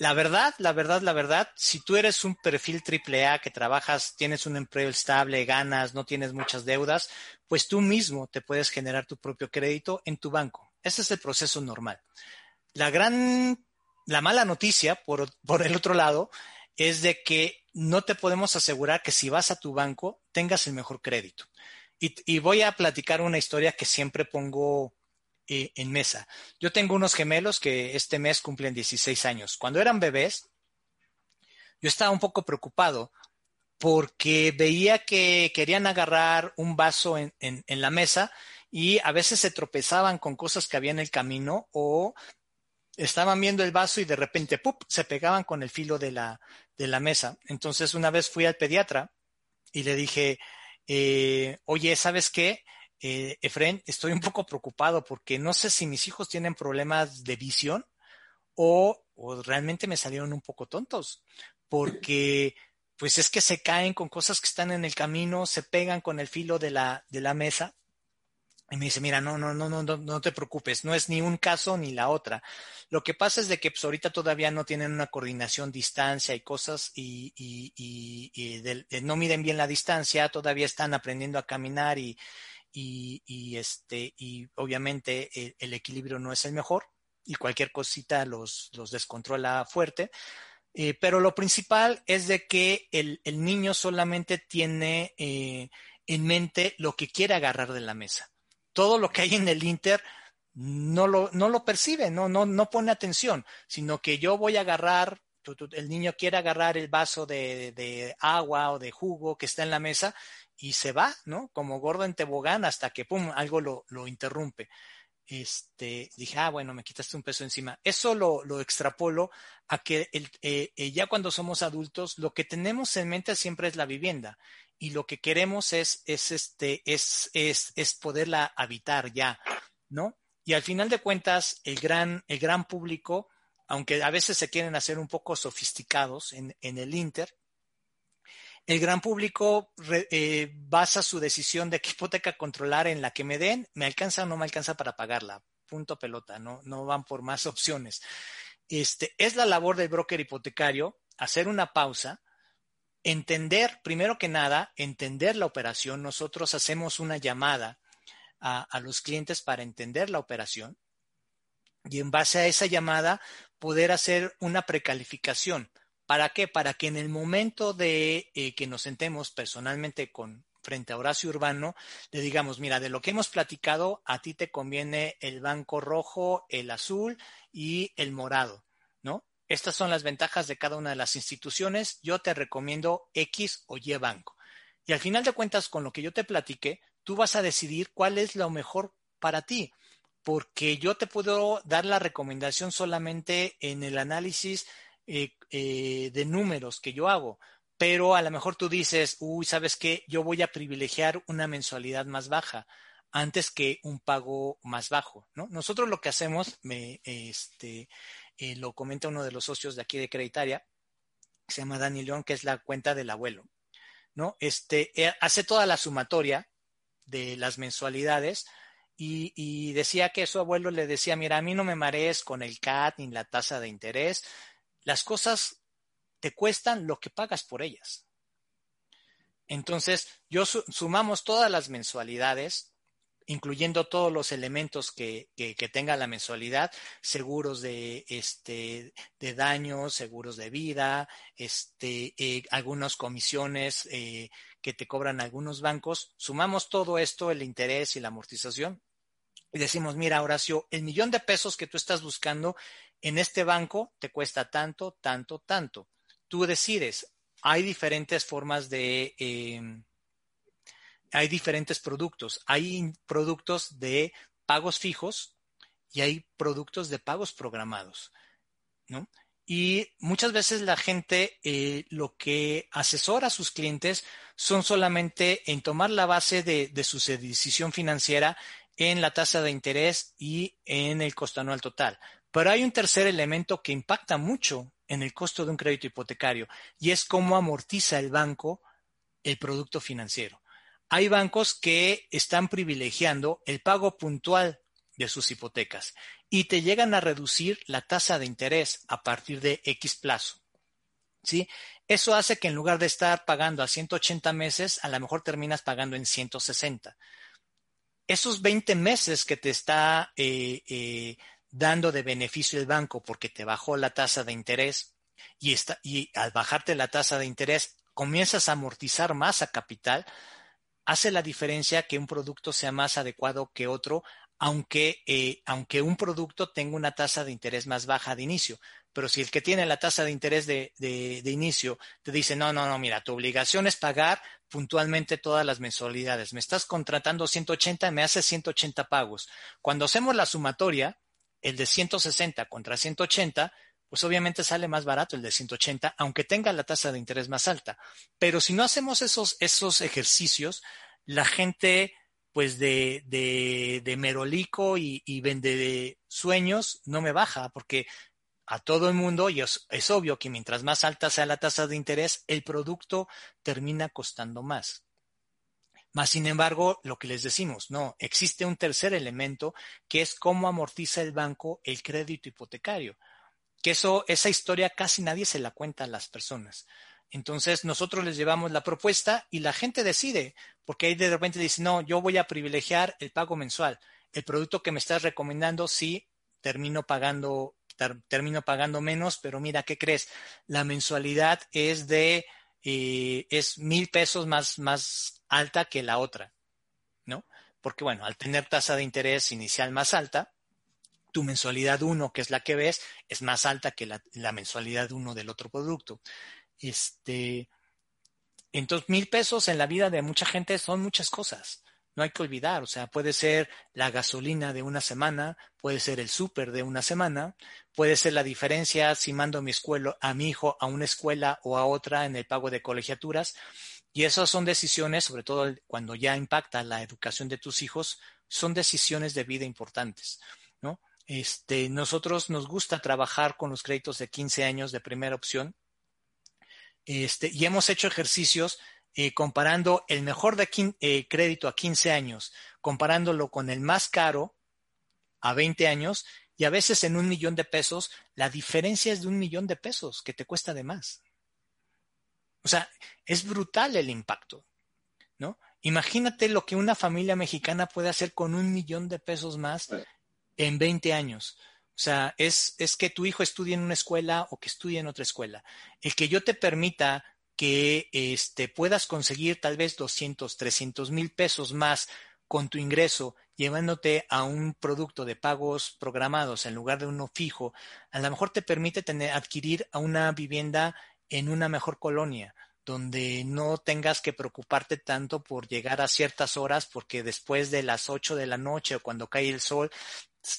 la verdad, la verdad, la verdad, si tú eres un perfil AAA que trabajas, tienes un empleo estable, ganas, no tienes muchas deudas, pues tú mismo te puedes generar tu propio crédito en tu banco. Ese es el proceso normal. La gran, la mala noticia, por, por el otro lado, es de que no te podemos asegurar que si vas a tu banco tengas el mejor crédito. Y, y voy a platicar una historia que siempre pongo eh, en mesa. Yo tengo unos gemelos que este mes cumplen 16 años. Cuando eran bebés, yo estaba un poco preocupado porque veía que querían agarrar un vaso en, en, la mesa y a veces se tropezaban con cosas que había en el camino o estaban viendo el vaso y de repente ¡pup! se pegaban con el filo de la, de la mesa. Entonces una vez fui al pediatra y le dije, eh, oye, ¿sabes qué? Eh, Efren, estoy un poco preocupado porque no sé si mis hijos tienen problemas de visión o, realmente me salieron un poco tontos, porque pues es que se caen con cosas que están en el camino, se pegan con el filo de la, de la mesa. Y me dice, mira, no, no, no, no, no te preocupes, no es ni un caso ni la otra. Lo que pasa es de que pues, ahorita todavía no tienen una coordinación distancia y cosas y, y, y, y de, no miden bien la distancia, todavía están aprendiendo a caminar y, y, este, y obviamente el, el, equilibrio no es el mejor y cualquier cosita los, los descontrola fuerte. Eh, pero lo principal es de que el, el niño solamente tiene eh, en mente lo que quiere agarrar de la mesa. Todo lo que hay en el Inter no lo, no lo percibe, no, no, no pone atención, sino que yo voy a agarrar el niño quiere agarrar el vaso de, de, agua o de jugo que está en la mesa y se va, ¿no? Como gordo en tebogán hasta que, pum, algo lo, lo interrumpe. Este, dije, ah, bueno, me quitaste un peso encima. Eso lo, lo extrapolo a que el, eh, eh, ya cuando somos adultos, lo que tenemos en mente siempre es la vivienda y lo que queremos es, es, este, es, es, es poderla habitar ya, ¿no? Y al final de cuentas, el gran, el gran público, aunque a veces se quieren hacer un poco sofisticados en, el Inter, el gran público eh, basa su decisión de qué hipoteca controlar en la que me den, me alcanza o no me alcanza para pagarla. Punto pelota, no, van por más <laughs> opciones. Este, es la labor del broker hipotecario hacer una pausa, entender, primero que nada, entender la operación. Nosotros hacemos una llamada a los clientes para entender la operación y en base a esa llamada poder hacer una precalificación ¿Para qué? Para que en el momento de eh, que nos sentemos personalmente con frente a Horacio Urbano, le digamos, mira, de lo que hemos platicado, a ti te conviene el banco rojo, el azul y el morado, ¿no? Estas son las ventajas de cada una de las instituciones. Yo te recomiendo X o Y banco. Y al final de cuentas, con lo que yo te platiqué, tú vas a decidir cuál es lo mejor para ti, porque yo te puedo dar la recomendación solamente en el análisis eh, eh, de números que yo hago, pero a lo mejor tú dices, uy, ¿sabes qué? Yo voy a privilegiar una mensualidad más baja antes que un pago más bajo, ¿no? Nosotros lo que hacemos, me, este, eh, lo comenta uno de los socios de aquí de Creditaria, que se llama Dani León, que es la cuenta del abuelo, ¿no? Este, hace toda la sumatoria de las mensualidades y, y, decía que su abuelo le decía, mira, a mí no me marees con el CAT ni la tasa de interés, las cosas te cuestan lo que pagas por ellas. Entonces, yo sumamos todas las mensualidades, incluyendo todos los elementos que, que, tenga la mensualidad, seguros de, este, de daños, seguros de vida, este, eh, algunas comisiones eh, que te cobran algunos bancos, sumamos todo esto, el interés y la amortización, y decimos, mira, Horacio, el millón de pesos que tú estás buscando en este banco te cuesta tanto, tanto, tanto. Tú decides, hay diferentes formas de, eh, hay diferentes productos. Hay productos de pagos fijos y hay productos de pagos programados, ¿no? Y muchas veces la gente eh, lo que asesora a sus clientes son solamente en tomar la base de, de, su decisión financiera en la tasa de interés y en el costo anual total. Pero hay un tercer elemento que impacta mucho en el costo de un crédito hipotecario y es cómo amortiza el banco el producto financiero. Hay bancos que están privilegiando el pago puntual de sus hipotecas y te llegan a reducir la tasa de interés a partir de X plazo. ¿Sí? Eso hace que en lugar de estar pagando a 180 meses, a lo mejor terminas pagando en 160. Esos 20 meses que te está eh, eh, dando de beneficio el banco porque te bajó la tasa de interés y, está, y al bajarte la tasa de interés comienzas a amortizar más a capital, hace la diferencia que un producto sea más adecuado que otro aunque, eh, aunque un producto tenga una tasa de interés más baja de inicio. Pero si el que tiene la tasa de interés de, de, de, inicio te dice, no, no, no, mira, tu obligación es pagar puntualmente todas las mensualidades. Me estás contratando 180, me haces 180 pagos. Cuando hacemos la sumatoria, el de 160 contra 180, pues obviamente sale más barato el de 180, aunque tenga la tasa de interés más alta. Pero si no hacemos esos, esos ejercicios, la gente pues de, de, de merolico y, y, vende de sueños no me baja, porque a todo el mundo, y es, obvio que mientras más alta sea la tasa de interés, el producto termina costando más. Más sin embargo, lo que les decimos, no, existe un tercer elemento que es cómo amortiza el banco el crédito hipotecario. Que eso, esa historia casi nadie se la cuenta a las personas. Entonces nosotros les llevamos la propuesta y la gente decide, porque ahí de repente dice, no, yo voy a privilegiar el pago mensual. El producto que me estás recomendando, sí, termino pagando, termino pagando menos, pero mira, ¿qué crees? La mensualidad es de, eh, es mil pesos más, más alta que la otra, ¿no? Porque bueno, al tener tasa de interés inicial más alta, tu mensualidad 1, que es la que ves, es más alta que la, mensualidad 1 del otro producto. Este, entonces, mil pesos en la vida de mucha gente son muchas cosas. No hay que olvidar, o sea, puede ser la gasolina de una semana, puede ser el súper de una semana, puede ser la diferencia si mando mi, escuela, a mi hijo a una escuela o a otra en el pago de colegiaturas. Y esas son decisiones, sobre todo cuando ya impacta la educación de tus hijos, son decisiones de vida importantes, ¿no? Este, nosotros nos gusta trabajar con los créditos de 15 años de primera opción este, y hemos hecho ejercicios eh, comparando el mejor de eh, crédito a 15 años, comparándolo con el más caro a 20 años, y a veces en un millón de pesos, la diferencia es de un millón de pesos que te cuesta de más. O sea, es brutal el impacto, ¿no? Imagínate lo que una familia mexicana puede hacer con un millón de pesos más en 20 años. O sea, es, es que tu hijo estudie en una escuela o que estudie en otra escuela. El que yo te permita que este, puedas conseguir tal vez 200, 300 mil pesos más con tu ingreso, llevándote a un producto de pagos programados en lugar de uno fijo, a lo mejor te permite tener, adquirir a una vivienda en una mejor colonia, donde no tengas que preocuparte tanto por llegar a ciertas horas, porque después de las 8 de la noche o cuando cae el sol,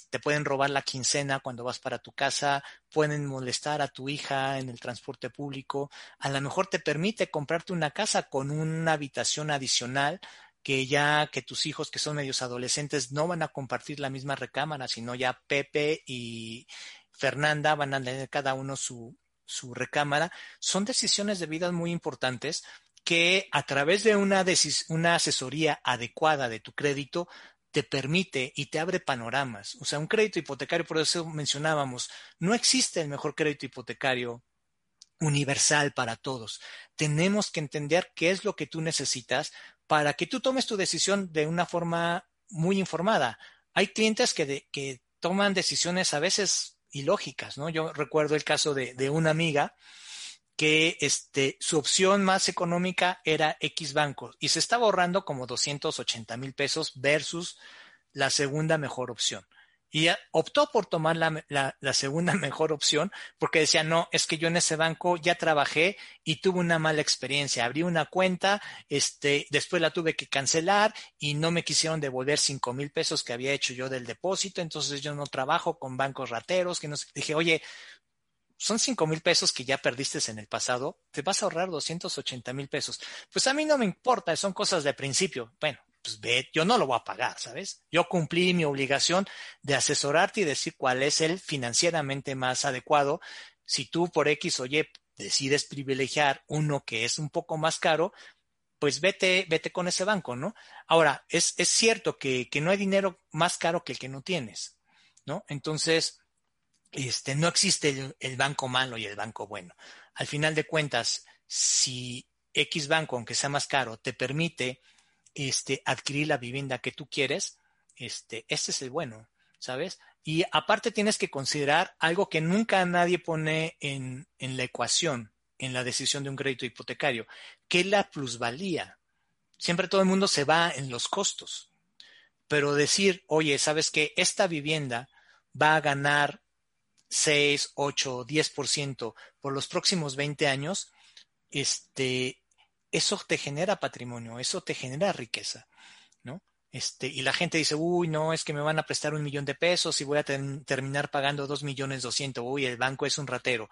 te pueden robar la quincena cuando vas para tu casa, pueden molestar a tu hija en el transporte público, a lo mejor te permite comprarte una casa con una habitación adicional que ya que tus hijos que son medios adolescentes no van a compartir la misma recámara, sino ya Pepe y Fernanda van a tener cada uno su, su recámara, son decisiones de vida muy importantes que a través de una, una asesoría adecuada de tu crédito te permite y te abre panoramas. O sea, un crédito hipotecario, por eso mencionábamos, no existe el mejor crédito hipotecario universal para todos. Tenemos que entender qué es lo que tú necesitas para que tú tomes tu decisión de una forma muy informada. Hay clientes que, de, que toman decisiones a veces ilógicas, ¿no? Yo recuerdo el caso de, de una amiga que este, su opción más económica era X banco y se estaba ahorrando como 280 mil pesos versus la segunda mejor opción. Y optó por tomar la, segunda <laughs> mejor opción porque decía, no, es que yo en ese banco ya trabajé y tuve una mala experiencia. Abrí una cuenta, este, después la tuve que cancelar y no me quisieron devolver cinco mil pesos que había hecho yo del depósito. Entonces yo no trabajo con bancos rateros. Que no Dije, oye, son cinco mil pesos que ya perdiste en el pasado, te vas a ahorrar 280 mil pesos. Pues a mí no me importa, son cosas de principio. Bueno, pues ve, yo no lo voy a pagar, ¿sabes? Yo cumplí mi obligación de asesorarte y decir cuál es el financieramente más adecuado. Si tú por X o Y decides privilegiar uno que es un poco más caro, pues vete, vete con ese banco, ¿no? Ahora, es, es cierto que, que no hay dinero más caro que el que no tienes, ¿no? Entonces, este, no existe el, banco malo y el banco bueno. Al final de cuentas, si X banco, aunque sea más caro, te permite este, adquirir la vivienda que tú quieres, este, este es el bueno, ¿sabes? Y aparte tienes que considerar algo que nunca nadie pone en, en la ecuación, en la decisión de un crédito hipotecario, que es la plusvalía. Siempre todo el mundo se va en los costos. Pero decir, oye, ¿sabes que Esta vivienda va a ganar 6, 8, 10% por los próximos 20 años, este, eso te genera patrimonio, eso te genera riqueza, ¿no? Este, y la gente dice, uy, no, es que me van a prestar un millón de pesos y voy a terminar pagando dos millones doscientos, uy, el banco es un ratero.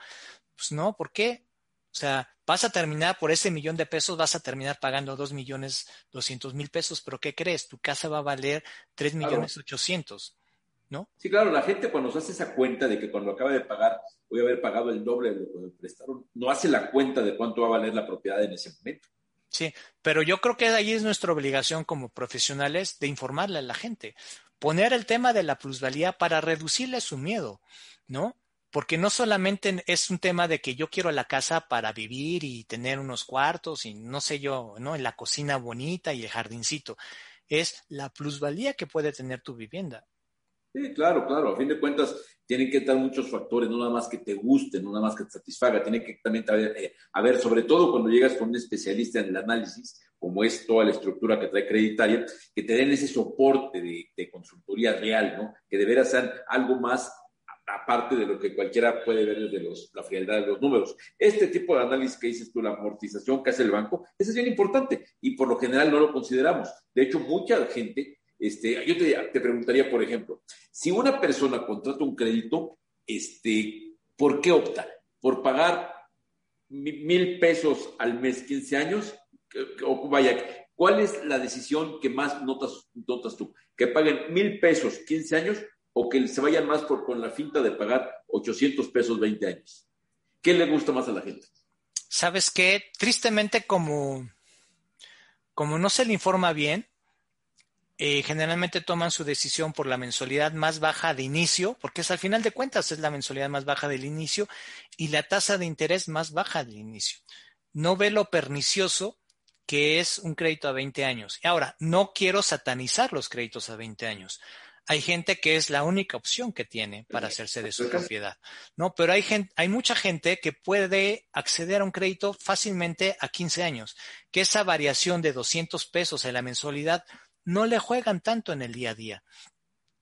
Pues no, ¿por qué? O sea, vas a terminar por ese millón de pesos, vas a terminar pagando dos millones doscientos mil pesos, pero ¿qué crees? Tu casa va a valer tres millones ochocientos. ¿No? Sí, claro, la gente cuando se hace esa cuenta de que cuando acaba de pagar voy a haber pagado el doble de lo que me prestaron, no hace la cuenta de cuánto va a valer la propiedad en ese momento. Sí, pero yo creo que ahí es nuestra obligación como profesionales de informarle a la gente, poner el tema de la plusvalía para reducirle su miedo, ¿no? Porque no solamente es un tema de que yo quiero la casa para vivir y tener unos cuartos y no sé yo, ¿no? En la cocina bonita y el jardincito. Es la plusvalía que puede tener tu vivienda. Sí, claro, claro. A fin de cuentas, tienen que estar muchos factores, no nada más que te gusten, no nada más que te satisfaga. Tiene que también eh, a ver, sobre todo cuando llegas con un especialista en el análisis, como es toda la estructura que trae creditaria, que te den ese soporte de, consultoría real, ¿no? Que de veras algo más aparte de lo que cualquiera puede ver desde los, la frialdad de los números. Este tipo de análisis que dices tú, la amortización que hace el banco, ese es bien importante y por lo general no lo consideramos. De hecho, mucha gente este, yo te, preguntaría, por ejemplo, si una persona contrata un crédito, este, ¿por qué opta? ¿Por pagar mil pesos al mes, 15 años? O vaya, ¿cuál es la decisión que más notas, notas tú? ¿Que paguen mil pesos, 15 años o que se vayan más por, con la finta de pagar 800 pesos, 20 años? ¿Qué le gusta más a la gente? ¿Sabes qué? Tristemente, como, como no se le informa bien, eh, generalmente toman su decisión por la mensualidad más baja de inicio, porque es al final de cuentas es la mensualidad más baja del inicio y la tasa de interés más baja del inicio. No ve lo pernicioso que es un crédito a 20 años. Y ahora, no quiero satanizar los créditos a 20 años. Hay gente que es la única opción que tiene para hacerse de su propiedad, ¿no? Pero hay gente, hay mucha gente que puede acceder a un crédito fácilmente a 15 años, que esa variación de 200 pesos en la mensualidad no le juegan tanto en el día a día,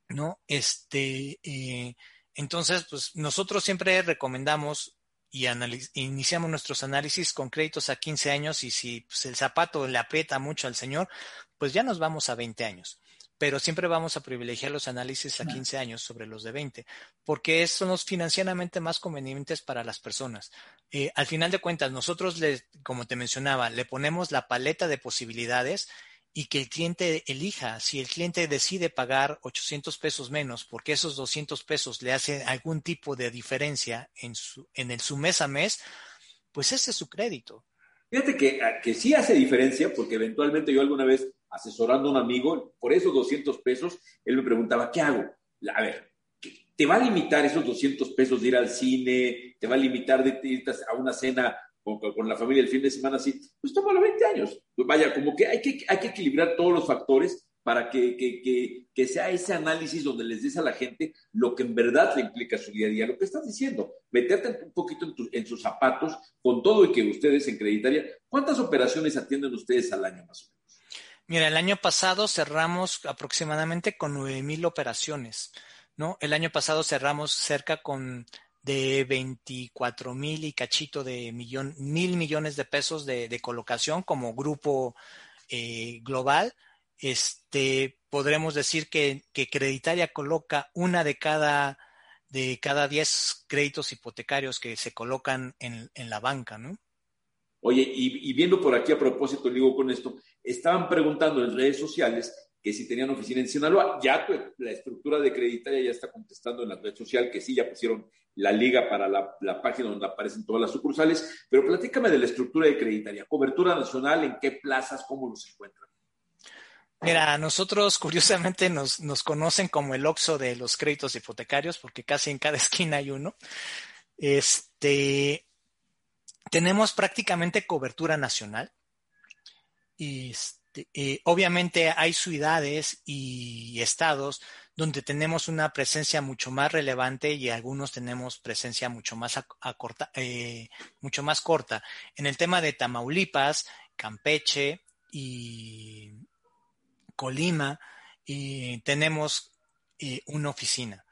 ¿no? Este, eh, entonces, pues nosotros siempre recomendamos y iniciamos nuestros análisis con créditos a 15 años y si pues, el zapato le aprieta mucho al señor, pues ya nos vamos a 20 años. Pero siempre vamos a privilegiar los análisis a 15 años sobre los de 20, porque son los financieramente más convenientes para las personas. Eh, al final de cuentas, nosotros, le, como te mencionaba, le ponemos la paleta de posibilidades y que el cliente elija. Si el cliente decide pagar 800 pesos menos porque esos 200 pesos le hacen algún tipo de diferencia en su, en el, su mes a mes, pues ese es su crédito. Fíjate que, ah, que sí hace diferencia porque eventualmente yo alguna vez asesorando a un amigo, por esos 200 pesos, él me preguntaba, ¿qué hago? A ver, ¿te va a limitar esos 200 pesos de ir al cine? ¿Te va a limitar de irte a una cena con, la familia el fin de semana así, pues tómalo 20 años. Vaya, como que hay que, hay que equilibrar todos los factores para que, que, que, sea ese análisis donde les des a la gente lo que en verdad le implica su día a día. Lo que estás diciendo, meterte un poquito en, en sus zapatos con todo y que ustedes en Creditaria, ¿cuántas operaciones atienden ustedes al año más o menos? Mira, el año pasado cerramos aproximadamente con 9 mil operaciones. ¿no? El año pasado cerramos cerca con de 24 mil y cachito de millón, mil millones de pesos de, colocación como grupo eh, global. Este, podremos decir que, que, Creditaria coloca una de cada de cada 10 créditos hipotecarios que se colocan en, en la banca, ¿no? Oye, y, viendo por aquí a propósito, digo con esto, estaban preguntando en redes sociales que si tenían oficina en Sinaloa, ya la estructura de creditaria ya está contestando en la red social que sí, ya pusieron la liga para la, página donde aparecen todas las sucursales, pero platícame de la estructura de creditaria, cobertura nacional, en qué plazas, cómo los encuentran. Mira, nosotros curiosamente nos, nos conocen como el OXO de los créditos hipotecarios, porque casi en cada esquina hay uno. Este, tenemos prácticamente cobertura nacional. Este, eh, obviamente hay ciudades y estados donde tenemos una presencia mucho más relevante y algunos tenemos presencia mucho más, corta, eh, mucho más corta. En el tema de Tamaulipas, Campeche y Colima, y tenemos eh, una oficina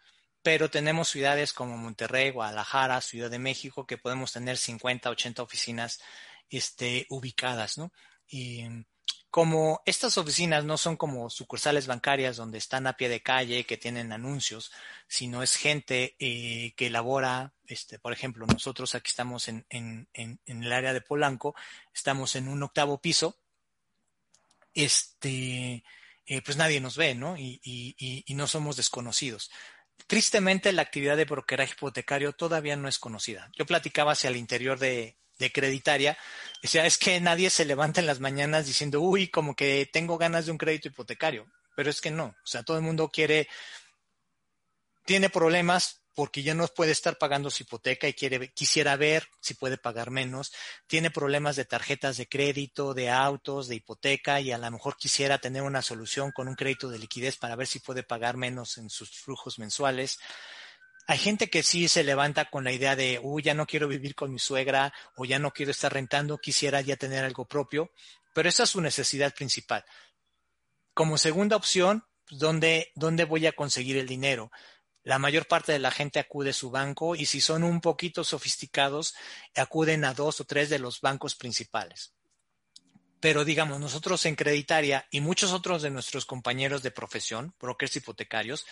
pero tenemos ciudades como Monterrey, Guadalajara, Ciudad de México, que podemos tener 50, 80 oficinas este, ubicadas, ¿no? Como estas oficinas no son como sucursales bancarias donde están a pie de calle, que tienen anuncios, sino es gente eh, que elabora, este, por ejemplo, nosotros aquí estamos en, el área de Polanco, estamos en un octavo piso, este, eh, pues nadie nos ve, ¿no? Y no somos desconocidos. Tristemente, la actividad de brokeraje hipotecario todavía no es conocida. Yo platicaba hacia el interior de, de Creditaria, decía, es que nadie se levanta en las mañanas diciendo, uy, como que tengo ganas de un crédito hipotecario, pero es que no, o sea, todo el mundo quiere, tiene problemas, porque ya no puede estar pagando su hipoteca y quiere, quisiera ver si puede pagar menos. Tiene problemas de tarjetas de crédito, de autos, de hipoteca y a lo mejor quisiera tener una solución con un crédito de liquidez para ver si puede pagar menos en sus flujos mensuales. Hay gente que sí se levanta con la idea de, uy, ya no quiero vivir con mi suegra o ya no quiero estar rentando, quisiera ya tener algo propio, pero esa es su necesidad principal. Como segunda opción, ¿dónde, dónde voy a conseguir el dinero? La mayor parte de la gente acude a su banco y si son un poquito sofisticados, acuden a dos o tres de los bancos principales. Pero digamos, nosotros en Creditaria y muchos otros de nuestros compañeros de profesión, brokers hipotecarios,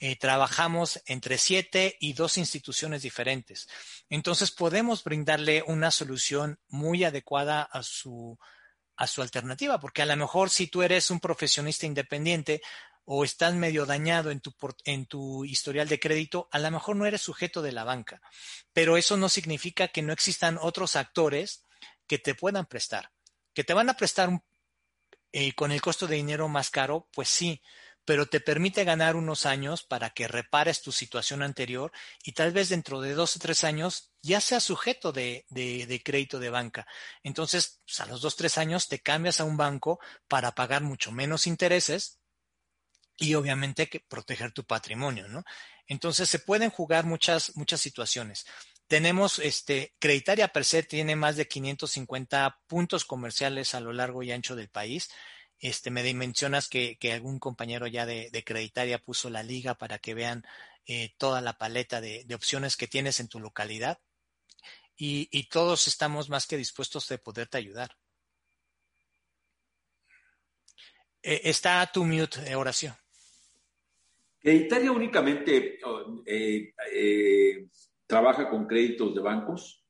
eh, trabajamos entre siete y dos instituciones diferentes. Entonces podemos brindarle una solución muy adecuada a su, a su alternativa, porque a lo mejor si tú eres un profesionista independiente, o estás medio dañado en tu, en tu historial de crédito, a lo mejor no eres sujeto de la banca. Pero eso no significa que no existan otros actores que te puedan prestar. Que te van a prestar eh, con el costo de dinero más caro, pues sí, pero te permite ganar unos años para que repares tu situación anterior y tal vez dentro de dos o tres años ya seas sujeto de, de, crédito de banca. Entonces, pues, a los dos o tres años te cambias a un banco para pagar mucho menos intereses y obviamente que proteger tu patrimonio, ¿no? Entonces se pueden jugar muchas, muchas situaciones. Tenemos, este, Creditaria per se tiene más de 550 puntos comerciales a lo largo y ancho del país. Este, me mencionas que, algún compañero ya de, Creditaria puso la liga para que vean eh, toda la paleta de, opciones que tienes en tu localidad. Y, todos estamos más que dispuestos de poderte ayudar. Eh, está tu mute, eh, oración. ¿Creditaria únicamente eh, eh, trabaja con créditos de bancos?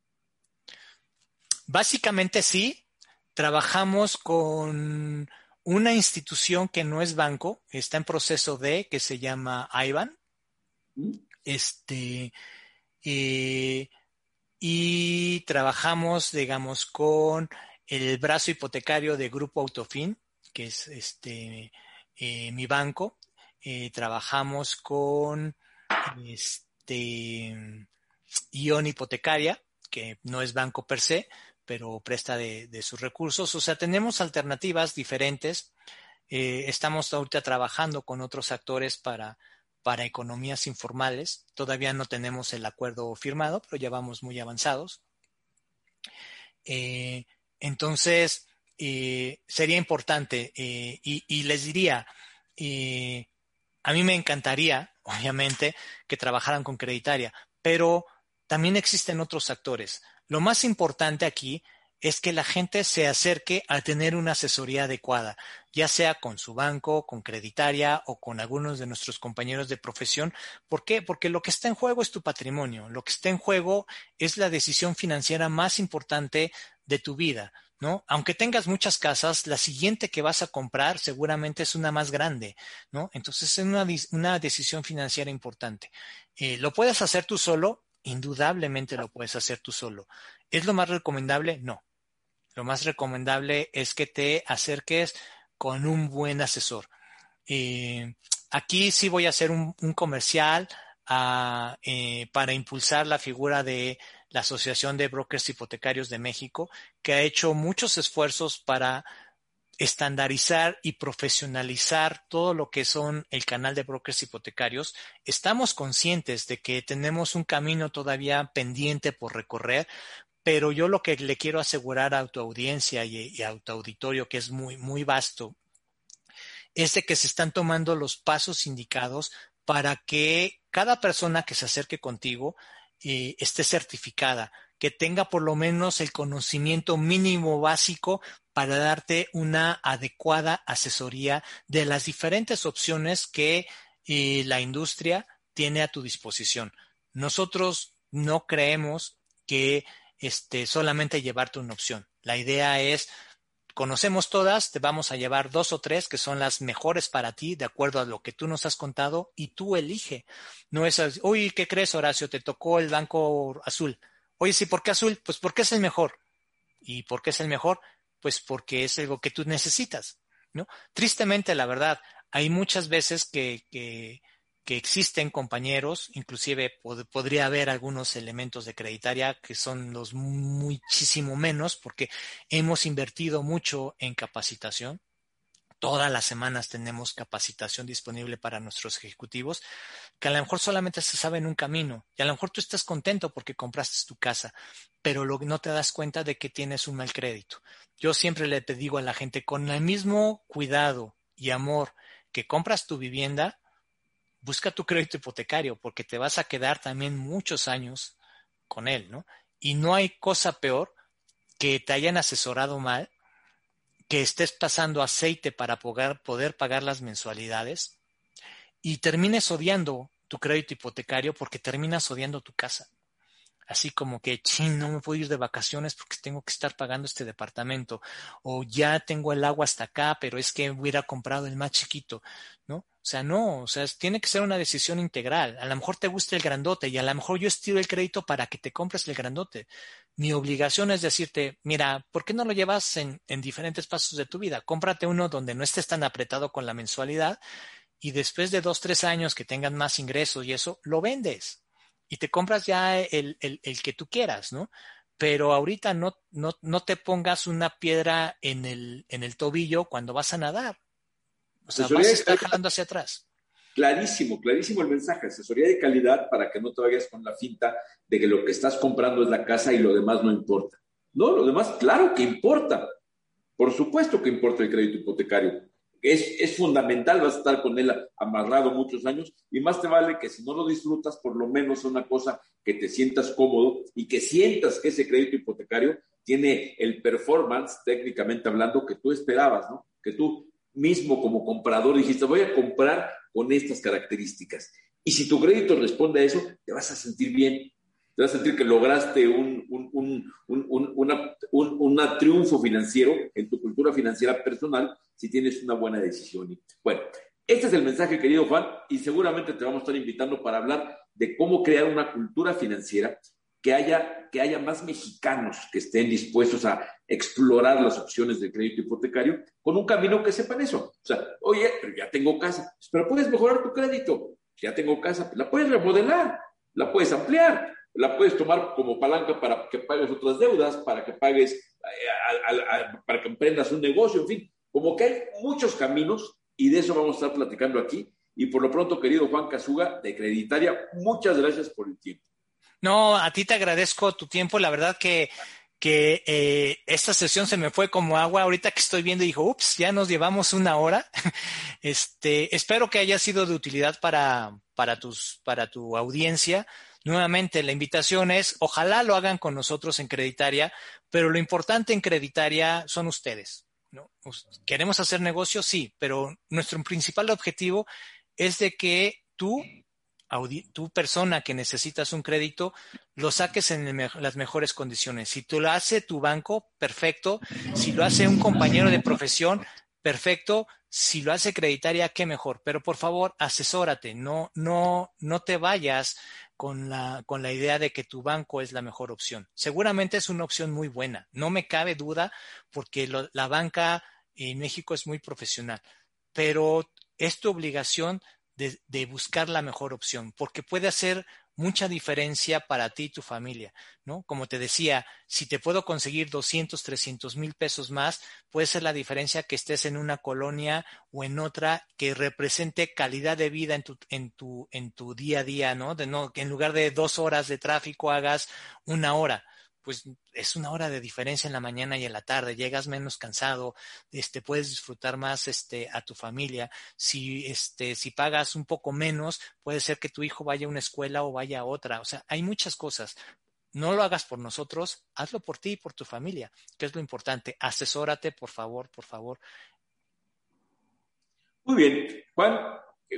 Básicamente sí. Trabajamos con una institución que no es banco, está en proceso de, que se llama IBAN. ¿Mm? Este, eh, y trabajamos, digamos, con el brazo hipotecario de Grupo Autofin, que es este, mi banco, eh, trabajamos con este, Ion Hipotecaria, que no es banco per se, pero presta de, sus recursos. O sea, tenemos alternativas diferentes. Eh, estamos ahorita trabajando con otros actores para, para economías informales. Todavía no tenemos el acuerdo firmado, pero ya vamos muy avanzados. Eh, entonces, sería importante y, y, les diría, a mí me encantaría, <laughs> obviamente, que trabajaran con Creditaria, pero también existen otros actores. Lo más importante aquí es que la gente se acerque a tener una asesoría adecuada, ya sea con su banco, con creditaria o con algunos de nuestros compañeros de profesión. ¿Por qué? Porque lo que está en juego es tu patrimonio, lo que está en juego es la decisión financiera más importante de tu vida. ¿No? Aunque tengas muchas casas, la siguiente que vas a comprar seguramente es una más grande, ¿no? Entonces es una, decisión financiera importante. Eh, ¿Lo puedes hacer tú solo? Indudablemente lo puedes hacer tú solo. ¿Es lo más recomendable? No. Lo más recomendable es que te acerques con un buen asesor. Eh, aquí sí voy a hacer un, comercial ah, eh, para impulsar la figura de la Asociación de Brokers Hipotecarios de México, que ha hecho muchos esfuerzos para estandarizar y profesionalizar todo lo que son el canal de brokers hipotecarios. Estamos conscientes de que tenemos un camino todavía pendiente por recorrer, pero yo lo que le quiero asegurar a tu audiencia y, a tu auditorio, que es muy, muy vasto, es de que se están tomando los pasos indicados para que cada persona que se acerque contigo eh, esté certificada, que tenga por lo menos el conocimiento mínimo básico para darte una adecuada asesoría de las diferentes opciones que eh, la industria tiene a tu disposición. Nosotros no creemos que este, solamente llevarte una opción. La idea es, conocemos todas, te vamos a llevar dos o tres que son las mejores para ti, de acuerdo a lo que tú nos has contado, y tú elige. No es, uy, ¿qué crees, Horacio? Te tocó el banco azul. Oye, sí, ¿por qué azul? Pues porque es el mejor. ¿Y por qué es el mejor? Pues porque es algo que tú necesitas, ¿no? Tristemente, la verdad, hay muchas veces que, que existen compañeros, inclusive podría haber algunos elementos de creditaria que son los muchísimo menos porque hemos invertido mucho en capacitación. Todas las semanas tenemos capacitación disponible para nuestros ejecutivos, que a lo mejor solamente se sabe en un camino. Y a lo mejor tú estás contento porque compraste tu casa, pero no te das cuenta de que tienes un mal crédito. Yo siempre le digo a la gente, con el mismo cuidado y amor que compras tu vivienda, busca tu crédito hipotecario porque te vas a quedar también muchos años con él, ¿no? Y no hay cosa peor que te hayan asesorado mal, que estés pasando aceite para poder pagar las mensualidades y termines odiando tu crédito hipotecario porque terminas odiando tu casa así como que, ching, no me puedo ir de vacaciones porque tengo que estar pagando este departamento, o ya tengo el agua hasta acá, pero es que hubiera comprado el más chiquito, ¿no? O sea, no, o sea, tiene que ser una decisión integral. A lo mejor te gusta el grandote y a lo mejor yo estiro el crédito para que te compres el grandote. Mi obligación es decirte, mira, ¿por qué no lo llevas en, en diferentes pasos de tu vida? Cómprate uno donde no estés tan apretado con la mensualidad y después de dos, tres años que tengan más ingresos y eso, lo vendes y te compras ya el, que tú quieras, ¿no? Pero ahorita no, no, no te pongas una piedra en el, en el tobillo cuando vas a nadar. O sea, vas a estar jalando hacia atrás. Clarísimo, clarísimo el mensaje. Asesoría de calidad para que no te vayas con la finta de que lo que estás comprando es la casa y lo demás no importa. No, lo demás, claro que importa. Por supuesto que importa el crédito hipotecario es, es fundamental, vas a estar con él amarrado muchos años y más te vale que si no lo disfrutas, por lo menos una cosa que te sientas cómodo y que sientas que ese crédito hipotecario tiene el performance, técnicamente hablando, que tú esperabas, ¿no? Que tú mismo como comprador dijiste, voy a comprar con estas características. Y si tu crédito responde a eso, te vas a sentir bien, te vas a sentir que lograste un, un, un, una, triunfo financiero en tu cultura financiera personal si tienes una buena decisión. Bueno, este es el mensaje, querido Juan, y seguramente te vamos a estar invitando para hablar de cómo crear una cultura financiera que haya, que haya más mexicanos que estén dispuestos a explorar las opciones del crédito hipotecario con un camino que sepan eso. O sea, oye, pero ya tengo casa, pero puedes mejorar tu crédito. Ya tengo casa, la puedes remodelar, la puedes ampliar la puedes tomar como palanca para que pagues otras deudas, para que pagues, eh, para que emprendas un negocio, en fin, como que hay muchos caminos y de eso vamos a estar platicando aquí. Y por lo pronto, querido Juan Casuga, de Creditaria, muchas gracias por el tiempo. No, a ti te agradezco tu tiempo. La verdad que, que eh, esta sesión se me fue como agua. Ahorita que estoy viendo, dijo, ups, ya nos llevamos una hora. <laughs> Este, espero que haya sido de utilidad para, para, tus, para tu audiencia. Nuevamente, la invitación es, ojalá lo hagan con nosotros en Creditaria, pero lo importante en Creditaria son ustedes. ¿no? ¿Queremos hacer negocio? Sí, pero nuestro principal objetivo es de que tú tu persona que necesitas un crédito, lo saques en las mejores condiciones. Si tú lo hace tu banco, perfecto. Si lo hace un compañero de profesión, perfecto. Si lo hace creditaria, qué mejor. Pero por favor, asesórate. No, no, no te vayas con la, con la idea de que tu banco es la mejor opción. Seguramente es una opción muy buena. No me cabe duda porque la banca en México es muy profesional. Pero es tu obligación de, buscar la mejor opción, porque puede hacer mucha diferencia para ti y tu familia, ¿no? Como te decía, si te puedo conseguir 200, 300 mil pesos más, puede ser la diferencia que estés en una colonia o en otra que represente calidad de vida en tu, en tu, en tu día a día, ¿no? De no, que en lugar de dos horas de tráfico hagas una hora pues es una hora de diferencia en la mañana y en la tarde, llegas menos cansado, este, puedes disfrutar más este, a tu familia. Si, este, si pagas un poco menos, puede ser que tu hijo vaya a una escuela o vaya a otra. O sea, hay muchas cosas. No lo hagas por nosotros, hazlo por ti y por tu familia, que es lo importante. Asesórate, por favor, por favor. Muy bien, Juan,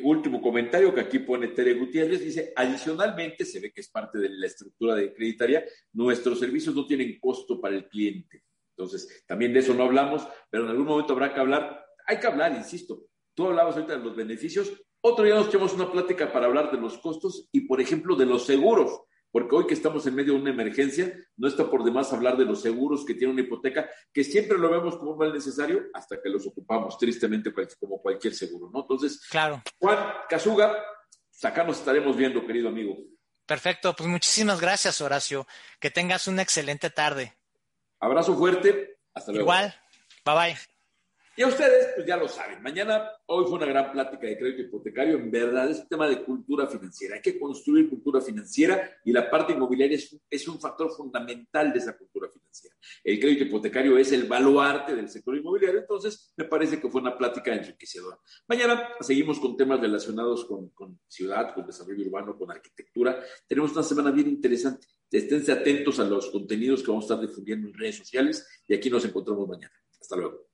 último comentario que aquí pone Tere Gutiérrez, dice, adicionalmente, se ve que es parte de la estructura de creditaria, nuestros servicios no tienen costo para el cliente. Entonces, también de eso no hablamos, pero en algún momento habrá que hablar, hay que hablar, insisto. Tú hablabas ahorita de los beneficios, otro día nos echamos una plática para hablar de los costos y, por ejemplo, de los seguros porque hoy que estamos en medio de una emergencia, no está por demás hablar de los seguros que tiene una hipoteca, que siempre lo vemos como un mal necesario hasta que los ocupamos, tristemente, como cualquier seguro, ¿no? Entonces, claro. Juan Casuga, acá nos estaremos viendo, querido amigo. Perfecto, pues muchísimas gracias, Horacio. Que tengas una excelente tarde. Abrazo fuerte, hasta luego. Igual, bye bye. Y a ustedes, pues ya lo saben, mañana, hoy fue una gran plática de crédito hipotecario, en verdad es un tema de cultura financiera, hay que construir cultura financiera y la parte inmobiliaria es, un factor fundamental de esa cultura financiera. El crédito hipotecario es el baluarte del sector inmobiliario, entonces me parece que fue una plática enriquecedora. Mañana seguimos con temas relacionados con, con ciudad, con desarrollo urbano, con arquitectura. Tenemos una semana bien interesante. Esténse atentos a los contenidos que vamos a estar difundiendo en redes sociales y aquí nos encontramos mañana. Hasta luego.